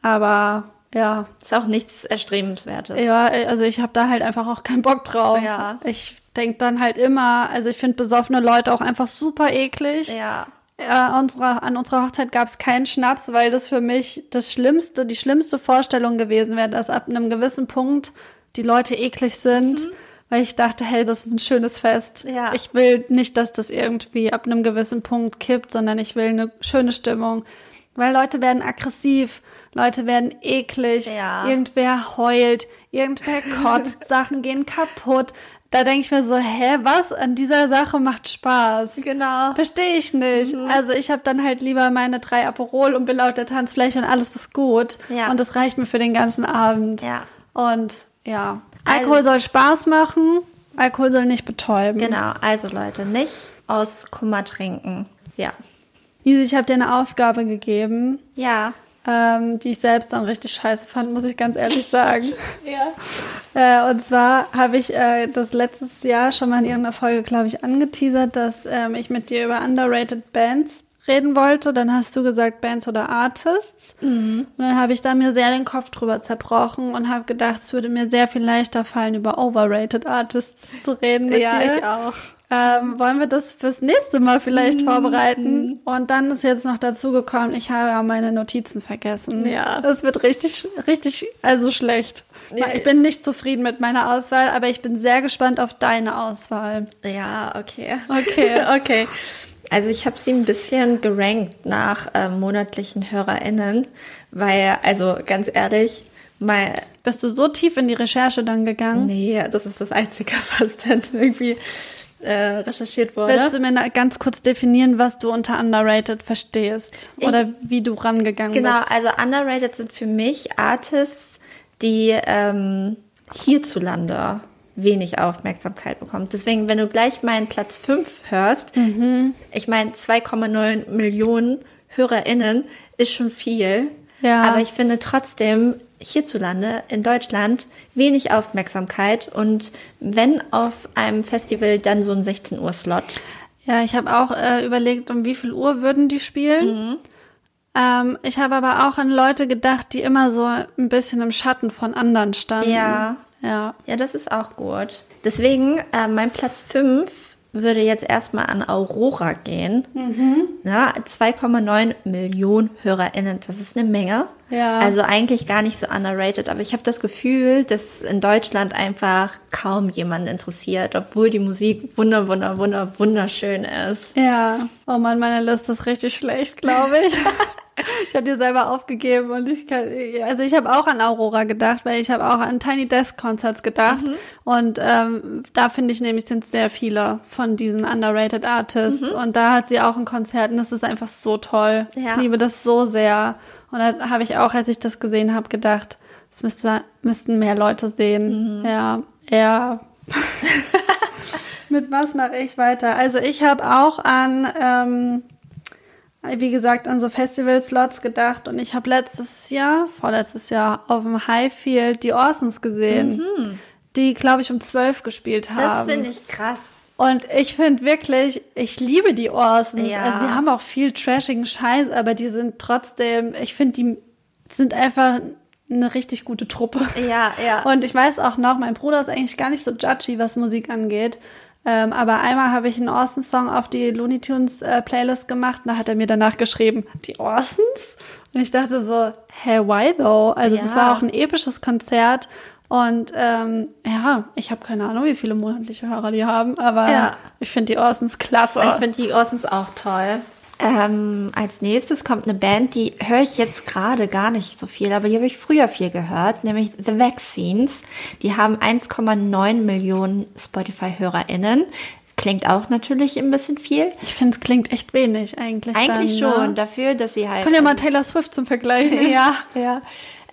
Aber ja, Ist auch nichts Erstrebenswertes. Ja, also ich habe da halt einfach auch keinen Bock drauf. Ja. Ich denk dann halt immer, also ich finde besoffene Leute auch einfach super eklig. Ja. Äh, unsere, an unserer Hochzeit gab es keinen Schnaps, weil das für mich das Schlimmste, die schlimmste Vorstellung gewesen wäre, dass ab einem gewissen Punkt die Leute eklig sind, weil ich dachte, hey, das ist ein schönes Fest. Mhm. Ja. Ich will nicht, dass das irgendwie ab einem gewissen Punkt kippt, sondern ich will eine schöne Stimmung. Weil Leute werden aggressiv, Leute werden eklig, Ja. irgendwer heult, irgendwer (laughs) kotzt, Sachen gehen kaputt. Da denke ich mir so, hä, was an dieser Sache macht Spaß? Genau. Verstehe ich nicht. Also ich habe dann halt lieber meine drei Aperol und bin auf der Tanzfläche und alles ist gut. Ja. Und das reicht mir für den ganzen Abend. Ja. Und ja, Also- Alkohol soll Spaß machen, Alkohol soll nicht betäuben. Genau. Also Leute, nicht aus Kummer trinken. Ja. Lise, ich habe dir eine Aufgabe gegeben, Ja. ähm, die ich selbst dann richtig scheiße fand, muss ich ganz ehrlich sagen. (laughs) Ja. Äh, und zwar habe ich äh, das letztes Jahr schon mal in irgendeiner Folge, glaube ich, angeteasert, dass ähm, ich mit dir über underrated Bands reden wollte. Dann hast du gesagt Bands oder Artists. Und dann habe ich da mir sehr den Kopf drüber zerbrochen und habe gedacht, es würde mir sehr viel leichter fallen, über overrated Artists zu reden mit Ja, dir. ich auch. Ähm, wollen wir das fürs nächste Mal vielleicht vorbereiten? Und dann ist jetzt noch dazu gekommen, ich habe ja meine Notizen vergessen. Ja. Das wird richtig, richtig, also schlecht. Ich bin nicht zufrieden mit meiner Auswahl, aber ich bin sehr gespannt auf deine Auswahl. Ja, okay. Okay. okay. (laughs) Also ich habe sie ein bisschen gerankt nach äh, monatlichen HörerInnen, weil, also ganz ehrlich, mal, Bist du so tief in die Recherche dann gegangen? nee, das ist das Einzige, (laughs) was dann irgendwie äh, recherchiert wurde. Willst du mir ganz kurz definieren, was du unter underrated verstehst? Ich- Oder wie du rangegangen Genau, bist? also underrated sind für mich Artists, die ähm, hierzulande wenig Aufmerksamkeit bekommen. Deswegen, wenn du gleich meinen Platz 5 hörst, Mhm. ich meine 2,9 Millionen HörerInnen ist schon viel. Ja. Aber ich finde trotzdem hierzulande in Deutschland wenig Aufmerksamkeit und wenn auf einem Festival dann so ein 16 Uhr Slot. Ja, ich habe auch äh, überlegt, um wie viel Uhr würden die spielen. Ähm, ich habe aber auch an Leute gedacht, die immer so ein bisschen im Schatten von anderen standen. Ja. Ja. Ja, das ist auch gut. Deswegen, äh, mein Platz 5 würde jetzt erstmal an Aurora gehen. Mhm. Ja, 2,9 Millionen HörerInnen, das ist eine Menge. Ja. Also eigentlich gar nicht so underrated, aber ich habe das Gefühl, dass in Deutschland einfach kaum jemanden interessiert, obwohl die Musik wunder, wunder, wunder, wunderschön ist. Ja. Oh Mann, meine Liste ist richtig schlecht, glaube ich. (laughs) (laughs) ich habe dir selber aufgegeben und ich kann, also ich habe auch an Aurora gedacht, weil ich habe auch an Tiny Desk Concerts gedacht und ähm, da finde ich nämlich sind sehr viele von diesen underrated Artists und da hat sie auch ein Konzert und das ist einfach so toll. Ja. Ich liebe das so sehr und da habe ich auch, als ich das gesehen habe, gedacht, es müsste, müssten mehr Leute sehen. Ja, ja. (laughs) Mit was mache ich weiter? Also ich habe auch an, ähm, wie gesagt, an so Festival-Slots gedacht und ich habe letztes Jahr, vorletztes Jahr, auf dem Highfield die Orsons gesehen, die, glaube ich, um zwölf gespielt haben. Das finde ich krass. Und ich finde wirklich, ich liebe die Orsons. Ja. Also die haben auch viel trashigen Scheiß, aber die sind trotzdem, ich finde, die sind einfach eine richtig gute Truppe. Ja, ja. Und ich weiß auch noch, mein Bruder ist eigentlich gar nicht so judgy, was Musik angeht. Ähm, aber einmal habe ich einen Orsons-Song auf die Looney Tunes äh, Playlist gemacht und da hat er mir danach geschrieben, die Orsons? Und ich dachte so, hä, why though? Also das Ja. war auch ein episches Konzert und ähm, ja, ich habe keine Ahnung, wie viele monatliche Hörer die haben, aber Ja. ich finde die Orsons klasse. Ich finde die Orsons auch toll. Ähm, als nächstes kommt eine Band, die höre ich jetzt gerade gar nicht so viel, aber die habe ich früher viel gehört, nämlich The Vaccines. Die haben 1,9 Millionen Spotify-HörerInnen. Klingt auch natürlich ein bisschen viel. ich finde, es klingt echt wenig eigentlich. Eigentlich dann, schon, Ne? dafür, dass sie halt. Können ja mal Taylor Swift zum Vergleich (laughs) nehmen. ja, ja.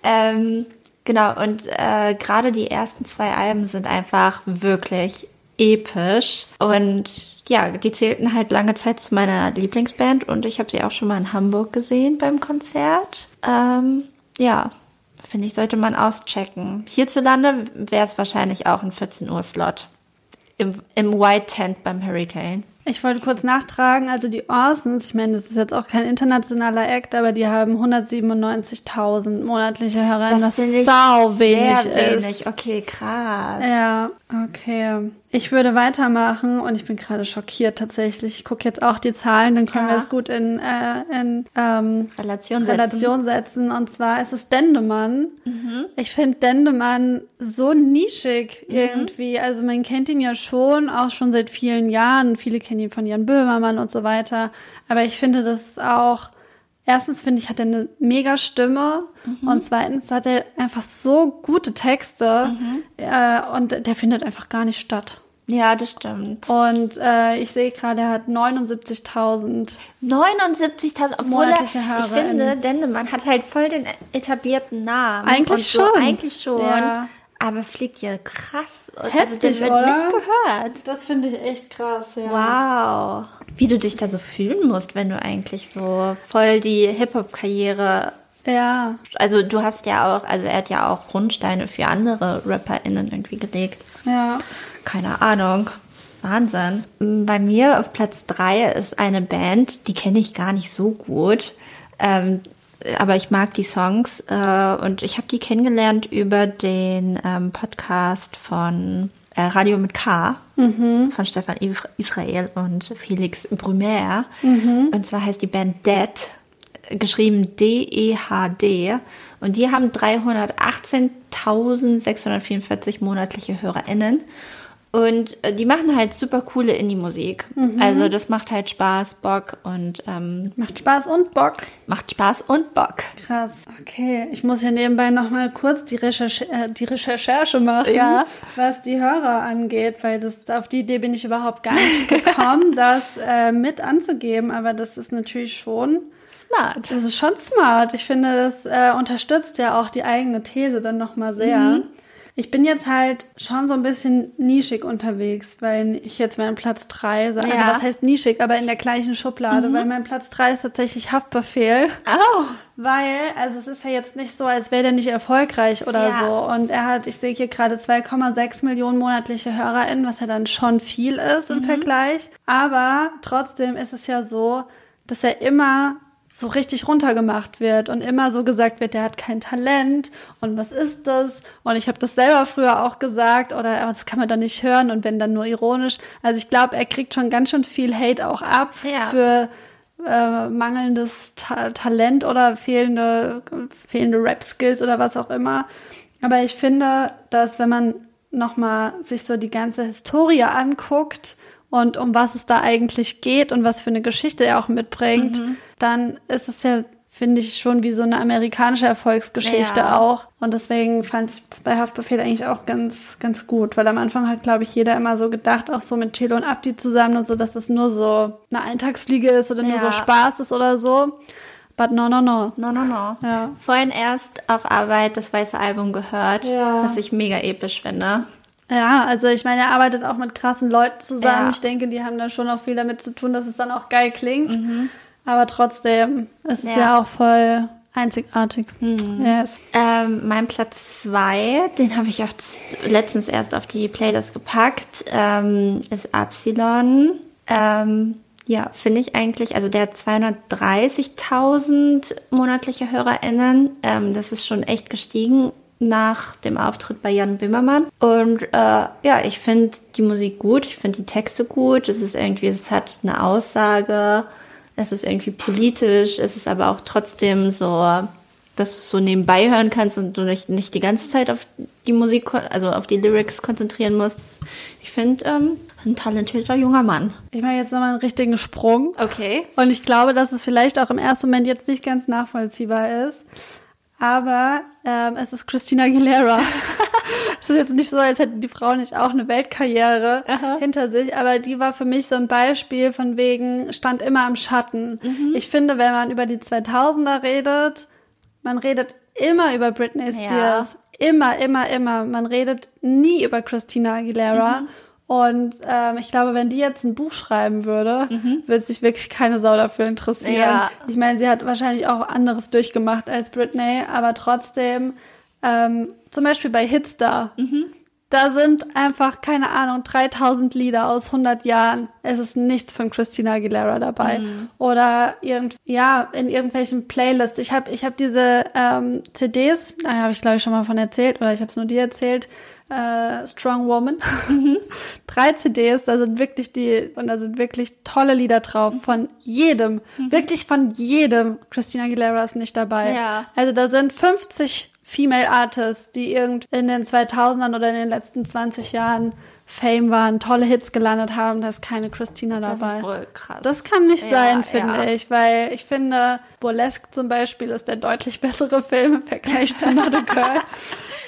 Ähm, genau, und äh, gerade die ersten zwei Alben sind einfach wirklich episch. Und ja, die zählten halt lange Zeit zu meiner Lieblingsband und ich habe sie auch schon mal in Hamburg gesehen beim Konzert. Ähm, ja, finde ich, sollte man auschecken. Hierzulande wäre es wahrscheinlich auch ein 14 Uhr Slot. Im, Im White Tent beim Hurricane. Ich wollte kurz nachtragen, also die Orsons, ich meine, das ist jetzt auch kein internationaler Act, aber die haben 197.000 monatliche Hörer, das ich sau wenig Sehr ist. wenig. Okay, krass. Ja, okay. Ich würde weitermachen und ich bin gerade schockiert tatsächlich. Ich gucke jetzt auch die Zahlen, dann können Ja. wir es gut in, äh, in ähm, Relation setzen. Relation setzen. Und zwar ist es Dendemann. Mhm. Ich finde Dendemann so nischig irgendwie. Also man kennt ihn ja schon, auch schon seit vielen Jahren. Viele kennen ihn von Jan Böhmermann und so weiter. Aber ich finde, das ist auch, erstens finde ich, hat er eine mega Stimme. Mhm. Und zweitens hat er einfach so gute Texte. Mhm. Äh, und der findet einfach gar nicht statt. Ja, das stimmt. Und äh, ich sehe gerade, er hat 79.000. 79.000, obwohl er, ich finde, in- Dendemann hat halt voll den etablierten Namen. Eigentlich und so, schon. Eigentlich schon. Ja. Aber fliegt ja krass. Heftig, also der wird oder? nicht gehört. Das finde ich echt krass, ja. Wow. Wie du dich da so fühlen musst, wenn du eigentlich so voll die Hip-Hop-Karriere. Ja. Also du hast ja auch, also er hat ja auch Grundsteine für andere RapperInnen irgendwie gelegt. Ja. Keine Ahnung. Wahnsinn. Bei mir auf Platz drei ist eine Band, die kenne ich gar nicht so gut. Ähm, aber ich mag die Songs äh, und ich habe die kennengelernt über den ähm, Podcast von äh, Radio mit K von Stefan Israel und Felix Brumer. Und zwar heißt die Band Dead, geschrieben D-E-H-D. Und die haben 318.644 monatliche HörerInnen. Und äh, die machen halt super coole Indie-Musik. Also das macht halt Spaß, Bock und ähm, Macht Spaß und Bock. macht Spaß und Bock. Krass. Okay. Ich muss ja nebenbei nochmal kurz die, Recherche, äh, die Recherche machen, Ja. was die Hörer angeht, weil das, auf die Idee bin ich überhaupt gar nicht gekommen, (laughs) das äh, mit anzugeben. Aber das ist natürlich schon Smart. Das ist schon smart. Ich finde, das äh, unterstützt ja auch die eigene These dann nochmal sehr. Ich bin jetzt halt schon so ein bisschen nischig unterwegs, weil ich jetzt meinen Platz 3 sage. Also Ja. was heißt nischig, aber in der gleichen Schublade, weil mein Platz 3 ist tatsächlich Haftbefehl. Oh. Weil, also es ist ja jetzt nicht so, als wäre der nicht erfolgreich oder Ja. so. Und er hat, ich sehe hier gerade 2,6 Millionen monatliche HörerInnen, was ja dann schon viel ist im Vergleich. Aber trotzdem ist es ja so, dass er immer so richtig runtergemacht wird und immer so gesagt wird, der hat kein Talent und was ist das? Und ich habe das selber früher auch gesagt oder das kann man doch nicht hören und wenn dann nur ironisch. Also ich glaube, er kriegt schon ganz schön viel Hate auch ab Ja. für äh, mangelndes Ta Talent oder fehlende, fehlende Rap-Skills oder was auch immer. Aber ich finde, dass wenn man nochmal sich so die ganze Historie anguckt und um was es da eigentlich geht und was für eine Geschichte er auch mitbringt, dann ist es ja, finde ich, schon wie so eine amerikanische Erfolgsgeschichte Ja. auch. Und deswegen fand ich das bei Haftbefehl eigentlich auch ganz, ganz gut, weil am Anfang hat, glaube ich, jeder immer so gedacht, auch so mit Chelo und Abdi zusammen und so, dass das nur so eine Eintagsfliege ist oder nur Ja. so Spaß ist oder so. But no, no, no. No, no, no. Ja. Vorhin erst auf Arbeit das weiße Album gehört, Ja. was ich mega episch finde. Ja, also ich meine, er arbeitet auch mit krassen Leuten zusammen. Ja. Ich denke, die haben da schon auch viel damit zu tun, dass es dann auch geil klingt. Aber trotzdem ist es Ja. ja auch voll einzigartig. Yes. Ähm, mein Platz zwei, den habe ich auch letztens erst auf die Playlist gepackt, ähm, ist Epsilon. Ähm, ja, finde ich eigentlich, also der hat 230.000 monatliche HörerInnen. Ähm, das ist schon echt gestiegen nach dem Auftritt bei Jan Bimmermann. Und äh, ja, ich finde die Musik gut, ich finde die Texte gut. Es ist irgendwie, es hat eine Aussage, es ist irgendwie politisch, es ist aber auch trotzdem so, dass du es so nebenbei hören kannst und du nicht, nicht die ganze Zeit auf die Musik, also auf die Lyrics konzentrieren musst. Ich finde, ähm, ein talentierter junger Mann. Ich mache jetzt nochmal einen richtigen Sprung. Okay. Und ich glaube, dass es vielleicht auch im ersten Moment jetzt nicht ganz nachvollziehbar ist. Aber ähm, es ist Christina Aguilera. (laughs) es ist jetzt nicht so, als hätte die Frau nicht auch eine Weltkarriere hinter sich, aber die war für mich so ein Beispiel von wegen, stand immer im Schatten. Ich finde, wenn man über die 2000er redet, man redet immer über Britney Spears. Immer, immer, immer. Man redet nie über Christina Aguilera. Und ähm, ich glaube, wenn die jetzt ein Buch schreiben würde, würde sich wirklich keine Sau dafür interessieren. Ja. Ich meine, sie hat wahrscheinlich auch anderes durchgemacht als Britney, aber trotzdem, ähm, zum Beispiel bei Hitstar, da sind einfach, keine Ahnung, 3000 Lieder aus 100 Jahren. Es ist nichts von Christina Aguilera dabei. Oder irgend, ja, in irgendwelchen Playlists. Ich habe ich hab diese ähm, CDs, da habe ich glaube ich schon mal von erzählt, oder ich habe es nur dir erzählt, äh, Strong Woman. (laughs) Drei CDs, da sind wirklich die, und da sind wirklich tolle Lieder drauf von jedem, wirklich von jedem. Christina Aguilera ist nicht dabei. Ja. Also da sind 50 Female Artists, die irgend in den 2000ern oder in den letzten 20 Jahren Fame waren, tolle Hits gelandet haben, da ist keine Christina Das dabei. ist wohl krass. Das kann nicht Ja, sein, finde ja. ich, weil ich finde, Burlesque zum Beispiel ist der deutlich bessere Film im Vergleich zu Not a Girl. (laughs)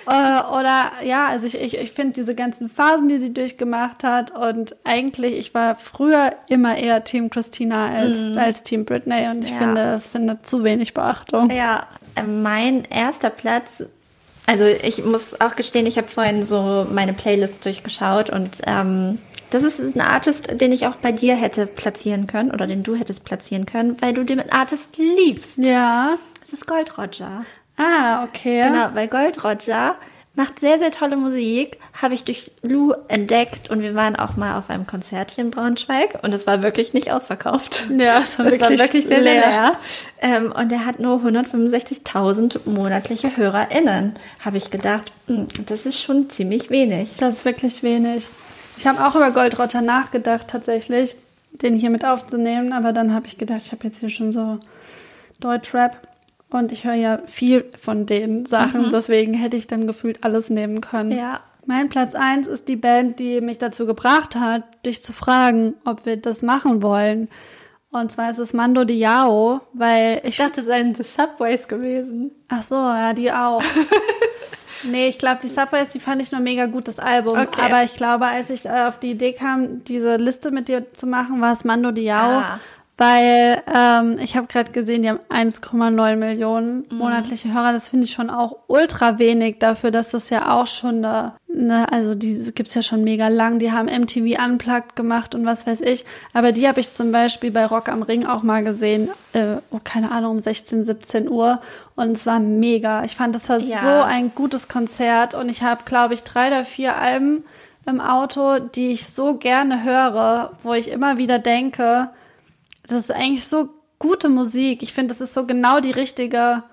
äh, oder ja, also ich, ich, ich finde diese ganzen Phasen, die sie durchgemacht hat und eigentlich, ich war früher immer eher Team Christina als, als Team Britney und ich. Ja. finde, das findet zu wenig Beachtung. Ja, äh, mein erster Platz. Also ich muss auch gestehen, ich habe vorhin so meine Playlist durchgeschaut und ähm, das ist ein Artist, den ich auch bei dir hätte platzieren können oder den du hättest platzieren können, weil du den Artist liebst. Ja. Es ist Gold Roger. Ah, okay. Genau, weil Gold Roger macht sehr, sehr tolle Musik, habe ich durch Lou entdeckt und wir waren auch mal auf einem Konzertchen in Braunschweig und es war wirklich nicht ausverkauft. Ja, es war (laughs) Das war wirklich wirklich sehr, leer. leer. Ähm, und er hat nur 165.000 monatliche HörerInnen. Habe ich gedacht, hm, das ist schon ziemlich wenig. Das ist wirklich wenig. Ich habe auch über Goldrotter nachgedacht, tatsächlich, den hier mit aufzunehmen, aber dann habe ich gedacht, ich habe jetzt hier schon so Deutschrap und ich höre ja viel von den Sachen, deswegen hätte ich dann gefühlt alles nehmen können. Ja. Mein Platz eins ist die Band, die mich dazu gebracht hat, dich zu fragen, ob wir das machen wollen. Und zwar ist es Mando Diao, weil ich Ich dachte, es seien The Subways gewesen. Ach so, ja, die auch. (laughs) nee, ich glaube, die Subways, die fand ich nur mega gut, das Album. Okay. Aber ich glaube, als ich auf die Idee kam, diese Liste mit dir zu machen, war es Mando Diao. Ah. Weil ähm, ich habe gerade gesehen, die haben 1,9 Millionen Mhm. monatliche Hörer. Das finde ich schon auch ultra wenig dafür, dass das ja auch schon eine, eine also die gibt's ja schon mega lang. Die haben MTV Unplugged gemacht und was weiß ich. Aber die habe ich zum Beispiel bei Rock am Ring auch mal gesehen. Äh, oh, keine Ahnung, um 16, 17 Uhr. Und es war mega. Ich fand, das war Ja. so ein gutes Konzert. Und ich habe, glaube ich, drei oder vier Alben im Auto, die ich so gerne höre, wo ich immer wieder denke, das ist eigentlich so gute Musik. Ich finde, das ist so genau die richtige,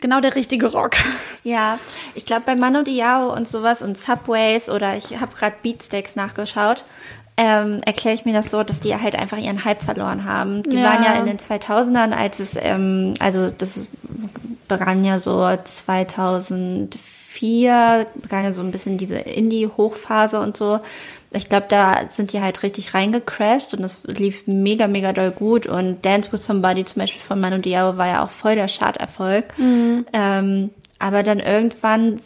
genau der richtige Rock. (laughs) Ja, ich glaube bei Mano Diao und sowas und Subways oder ich habe gerade Beatsteaks nachgeschaut, ähm, erkläre ich mir das so, dass die halt einfach ihren Hype verloren haben. Die Ja. waren ja in den 2000ern, als es, ähm, also das begann ja so 2004, begann ja so ein bisschen diese Indie-Hochphase und so. Ich glaube, da sind die halt richtig reingecrashed und das lief mega, mega doll gut. Und Dance with Somebody zum Beispiel von Manu Diao war ja auch voll der Charterfolg. Ähm, aber dann irgendwann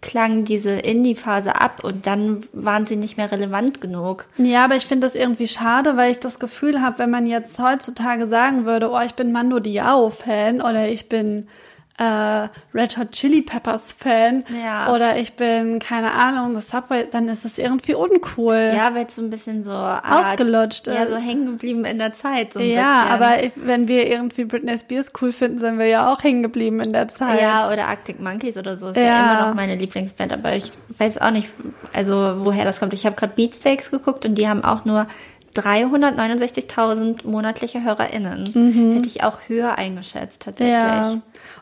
klang diese Indie-Phase ab und dann waren sie nicht mehr relevant genug. Ja, aber ich finde das irgendwie schade, weil ich das Gefühl habe, wenn man jetzt heutzutage sagen würde, oh, ich bin Mando Diao-Fan oder ich bin äh, Red Hot Chili Peppers Fan Ja. oder ich bin, keine Ahnung, das Subway, dann ist es irgendwie uncool. Ja, weil es so ein bisschen so Ausgelutscht Ja, ist. so hängen geblieben in der Zeit. So ein Ja, bisschen. aber ich, wenn wir irgendwie Britney Spears cool finden, sind wir ja auch hängen geblieben in der Zeit. Ja, oder Arctic Monkeys oder so ist ja. Ja. immer noch meine Lieblingsband, aber ich weiß auch nicht, also woher das kommt. Ich habe gerade Beatsteaks geguckt und die haben auch nur 369.000 monatliche HörerInnen. Hätte ich auch höher eingeschätzt, tatsächlich. Ja.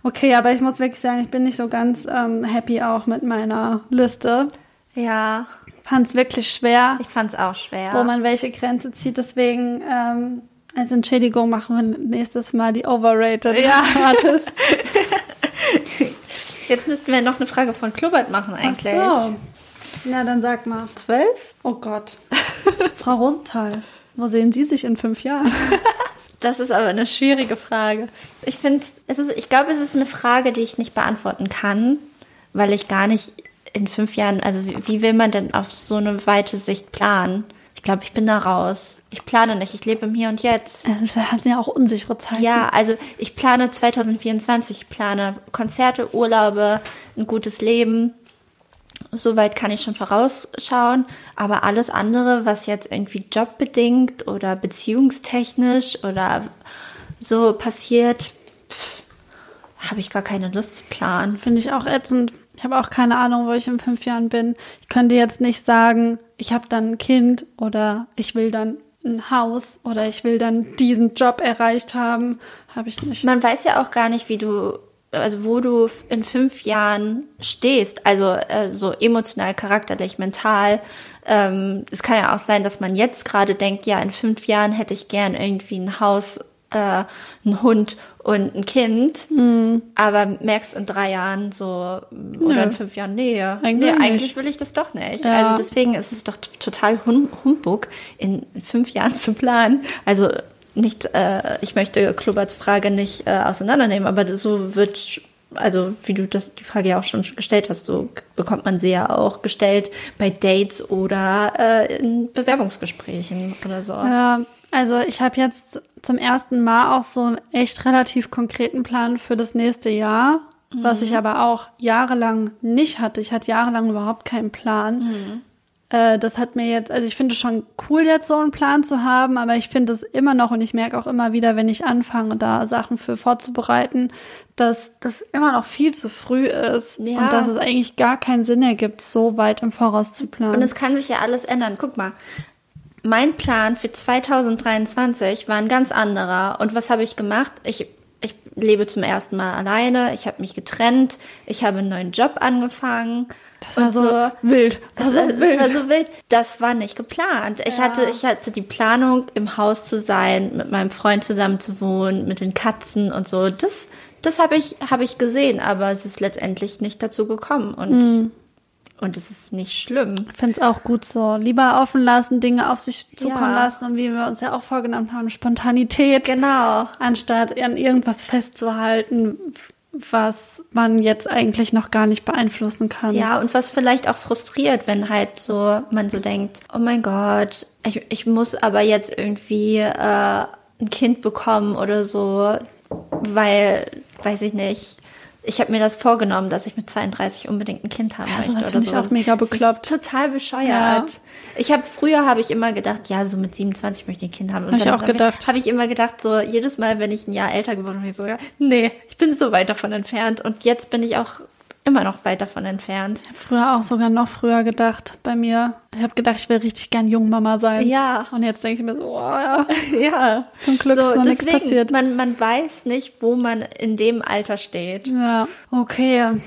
Okay, aber ich muss wirklich sagen, ich bin nicht so ganz ähm, happy auch mit meiner Liste. Ja, Fand es wirklich schwer, ich fand's auch schwer. wo man welche Grenze zieht. Deswegen ähm, als Entschädigung machen wir nächstes Mal die Overrated Ja. (laughs) Artists. (laughs) Jetzt müssten wir noch eine Frage von Klubert machen eigentlich. Ach so. Na, dann sag mal. Zwölf? Oh Gott. Frau Rosenthal, wo sehen Sie sich in fünf Jahren? (laughs) Das ist aber eine schwierige Frage. Ich finde, es ist, ich glaube, es ist eine Frage, die ich nicht beantworten kann, weil ich gar nicht in fünf Jahren, also wie, wie will man denn auf so eine weite Sicht planen? Ich glaube, ich bin da raus. Ich plane nicht, ich lebe im Hier und Jetzt. Das hatten ja auch unsichere Zeiten. Ja, also ich plane 2024, ich plane Konzerte, Urlaube, ein gutes Leben. Soweit kann ich schon vorausschauen. Aber alles andere, was jetzt irgendwie jobbedingt oder beziehungstechnisch oder so passiert, habe ich gar keine Lust zu planen. Finde ich auch ätzend. Ich habe auch keine Ahnung, wo ich in fünf Jahren bin. Ich könnte jetzt nicht sagen, ich habe dann ein Kind oder ich will dann ein Haus oder ich will dann diesen Job erreicht haben. Habe ich nicht. Man weiß ja auch gar nicht, wie du, also wo du in fünf Jahren stehst. Also äh, so emotional, charakterlich, mental. Ähm, es kann ja auch sein, dass man jetzt gerade denkt, ja, in fünf Jahren hätte ich gern irgendwie ein Haus, äh, einen Hund und ein Kind. Aber merkst in drei Jahren so oder in fünf Jahren, nee, Eigentlich nee, eigentlich will ich das doch nicht. Ja. Also deswegen ist es doch total hum Humbug, in fünf Jahren zu planen. Also nicht, äh, ich möchte Kluberts Frage nicht äh, auseinandernehmen, aber so wird, also wie du das die Frage ja auch schon gestellt hast, so bekommt man sie ja auch gestellt bei Dates oder äh, in Bewerbungsgesprächen oder so. Ja, also ich habe jetzt zum ersten Mal auch so einen echt relativ konkreten Plan für das nächste Jahr, was ich aber auch jahrelang nicht hatte. Ich hatte jahrelang überhaupt keinen Plan. Äh, das hat mir jetzt, also ich finde es schon cool, jetzt so einen Plan zu haben, aber ich finde es immer noch und ich merke auch immer wieder, wenn ich anfange, da Sachen für vorzubereiten, dass das immer noch viel zu früh ist Ja. und dass es eigentlich gar keinen Sinn ergibt, so weit im Voraus zu planen. Und es kann sich ja alles ändern. Guck mal. Mein Plan für 2023 war ein ganz anderer. Und was habe ich gemacht? Ich, ich lebe zum ersten Mal alleine. Ich habe mich getrennt. Ich habe einen neuen Job angefangen. das war so, wild. Das, war, das war so wild. Das war nicht geplant. Ich hatte, ich hatte die Planung, im Haus zu sein, mit meinem Freund zusammen zu wohnen, mit den Katzen und so. Das, das habe ich, habe ich gesehen, aber es ist letztendlich nicht dazu gekommen und, und es ist nicht schlimm. Ich finde es auch gut so. Lieber offen lassen, Dinge auf sich zukommen Ja. lassen und wie wir uns ja auch vorgenommen haben, Spontanität. Genau. Anstatt an irgendwas festzuhalten, was man jetzt eigentlich noch gar nicht beeinflussen kann. Ja, und was vielleicht auch frustriert, wenn halt so man so denkt, oh mein Gott, ich, ich muss aber jetzt irgendwie äh, ein Kind bekommen oder so, weil, weiß ich nicht, ich habe mir das vorgenommen, dass ich mit 32 unbedingt ein Kind haben Ja, möchte oder finde ich so. auch mega Das bekloppt. total bescheuert. Ja. Ich habe früher habe ich immer gedacht, ja, so mit 27 möchte ich ein Kind haben. Und Hab ich dann auch gedacht. Habe ich immer gedacht, so jedes Mal, wenn ich ein Jahr älter geworden bin, ich so, ja, nee, ich bin so weit davon entfernt. Und jetzt bin ich auch immer noch weit davon entfernt. Früher auch sogar noch früher gedacht bei mir. Ich habe gedacht, ich will richtig gern Jungmama sein. Ja. Und jetzt denke ich mir so, oh, ja. (laughs) Ja. Zum Glück so, ist noch nichts deswegen, passiert. Man, man weiß nicht, wo man in dem Alter steht. Ja, okay.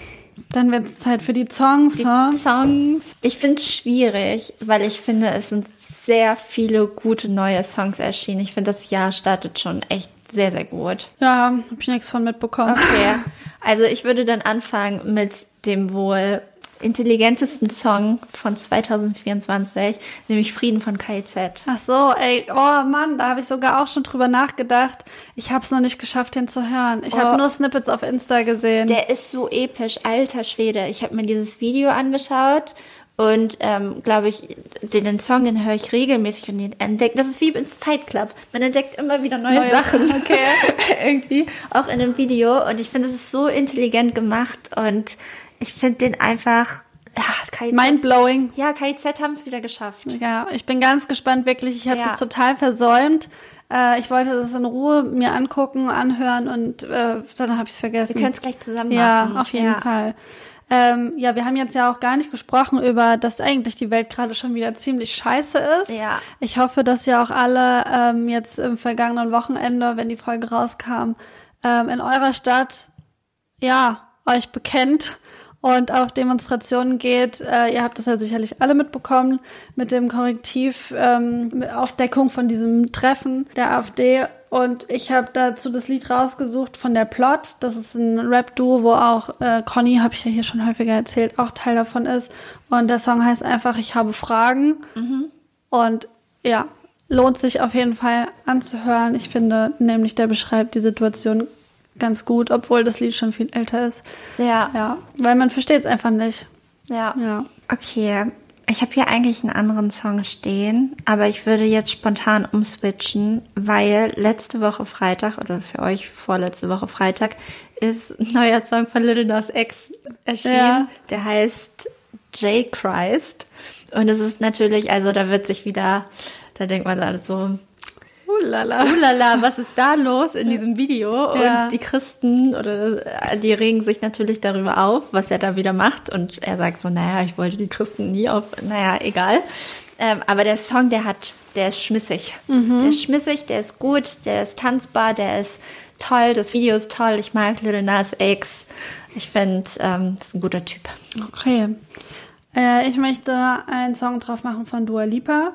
Dann wird es Zeit für die Songs, Die ne? Songs. Ich finde es schwierig, weil ich finde, es sind sehr viele gute neue Songs erschienen. Ich finde, das Jahr startet schon echt sehr, sehr gut. Ja, hab ich nichts von mitbekommen. Okay. (laughs) Also ich würde dann anfangen mit dem wohl intelligentesten Song von 2024, nämlich Frieden von KZ. Ach so, ey, oh Mann, da habe ich sogar auch schon drüber nachgedacht. Ich habe es noch nicht geschafft, den zu hören. Ich habe Oh. nur Snippets auf Insta gesehen. Der ist so episch, alter Schwede. Ich habe mir dieses Video angeschaut und ähm, glaube ich, den, den Song, den höre ich regelmäßig und den entdeckt. Das ist wie im Fight Club. Man entdeckt immer wieder neue Neue Sachen. (laughs) Okay. (laughs) Irgendwie auch in dem Video. Und ich finde, es ist so intelligent gemacht und ich finde den einfach. Ja. Mindblowing. Ja, KIZ haben es wieder geschafft. Ja, ich bin ganz gespannt, wirklich. Ich habe Ja. das total versäumt. Äh, ich wollte das in Ruhe mir angucken, anhören und äh, dann habe ich es vergessen. Wir können es gleich zusammen Ja, machen. auf jeden Fall. Ähm, ja, wir haben jetzt ja auch gar nicht gesprochen über, dass eigentlich die Welt gerade schon wieder ziemlich scheiße ist. Ja. Ich hoffe, dass ihr auch alle ähm, jetzt im vergangenen Wochenende, wenn die Folge rauskam, ähm, in eurer Stadt, ja, euch bekennt und auf Demonstrationen geht. Äh, ihr habt das ja sicherlich alle mitbekommen mit dem Korrektiv, ähm, mit Aufdeckung von diesem Treffen der AfD. Und ich habe dazu das Lied rausgesucht von der Plot. Das ist ein Rap-Duo, wo auch äh, Conny, habe ich ja hier schon häufiger erzählt, auch Teil davon ist. Und der Song heißt einfach Ich habe Fragen. Und ja, lohnt sich auf jeden Fall anzuhören. Ich finde nämlich, der beschreibt die Situation ganz gut, obwohl das Lied schon viel älter ist. Ja. Ja, weil man versteht es einfach nicht. Ja. Ja. Okay. Ich habe hier eigentlich einen anderen Song stehen, aber ich würde jetzt spontan umswitchen, weil letzte Woche Freitag oder für euch vorletzte Woche Freitag ist ein neuer Song von Little Nas X erschienen. Ja. Der heißt J Christ. Und es ist natürlich, also da wird sich wieder, da denkt man alles so, Ulala. Ulala, was ist da los in diesem Video? Ja. Und die Christen oder äh, die regen sich natürlich darüber auf, was er da wieder macht. Und er sagt so, naja, ich wollte die Christen nie auf, naja, egal. Ähm, aber der Song, der hat, der ist schmissig. Der ist schmissig, der ist gut, der ist tanzbar, der ist toll, das Video ist toll. Ich mag Little Nas X. Ich finde, ähm, das ist ein guter Typ. Okay. Äh, ich möchte einen Song drauf machen von Dua Lipa,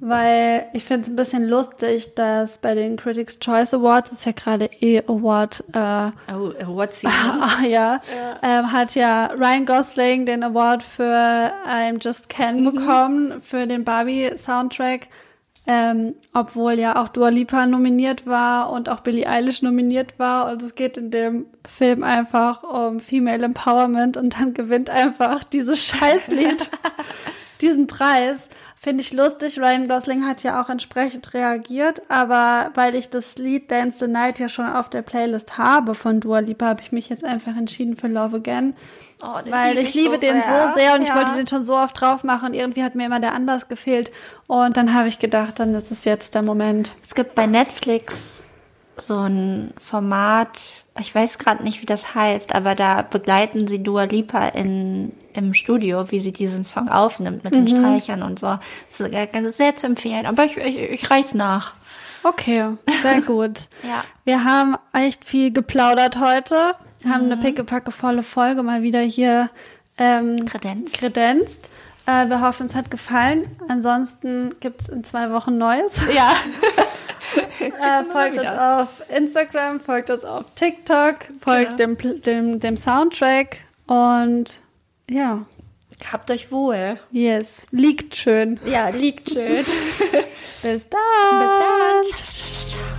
weil ich finde es ein bisschen lustig, dass bei den Critics Choice Awards, das ist ja gerade eh Award, äh, Oh, what's (laughs) Ah, ja, Ähm, hat ja Ryan Gosling den Award für I'm Just Ken bekommen für den Barbie-Soundtrack, ähm, obwohl ja auch Dua Lipa nominiert war und auch Billie Eilish nominiert war. Und es geht in dem Film einfach um Female Empowerment und dann gewinnt einfach dieses Scheißlied (laughs) diesen Preis. Finde ich lustig. Ryan Gosling hat ja auch entsprechend reagiert, aber weil ich das Lied Dance the Night ja schon auf der Playlist habe von Dua Lipa, habe ich mich jetzt einfach entschieden für Love Again. Oh, weil lieb ich ich liebe so den sehr. so sehr und ich Ja. wollte den schon so oft drauf machen und irgendwie hat mir immer der anders gefehlt. Und dann habe ich gedacht, dann ist es jetzt der Moment. Es gibt bei Netflix so ein Format, ich weiß gerade nicht, wie das heißt, aber da begleiten sie Dua Lipa in, im Studio, wie sie diesen Song aufnimmt mit den Streichern und so. Das ist sehr zu empfehlen, aber ich, ich, ich reiß nach. Okay, sehr (laughs) gut. Ja. Wir haben echt viel geplaudert heute. Haben eine pickepacke volle Folge mal wieder hier ähm, Kredenzt. kredenzt. Äh, wir hoffen, es hat gefallen. Ansonsten gibt's in zwei Wochen Neues. Ja. (laughs) Äh, folgt uns auf Instagram, folgt uns auf TikTok, folgt dem, Pl- dem, dem Soundtrack und ja, Habt euch wohl. yes, liegt schön. Ja, liegt schön. (laughs) Bis dann. Bis dann.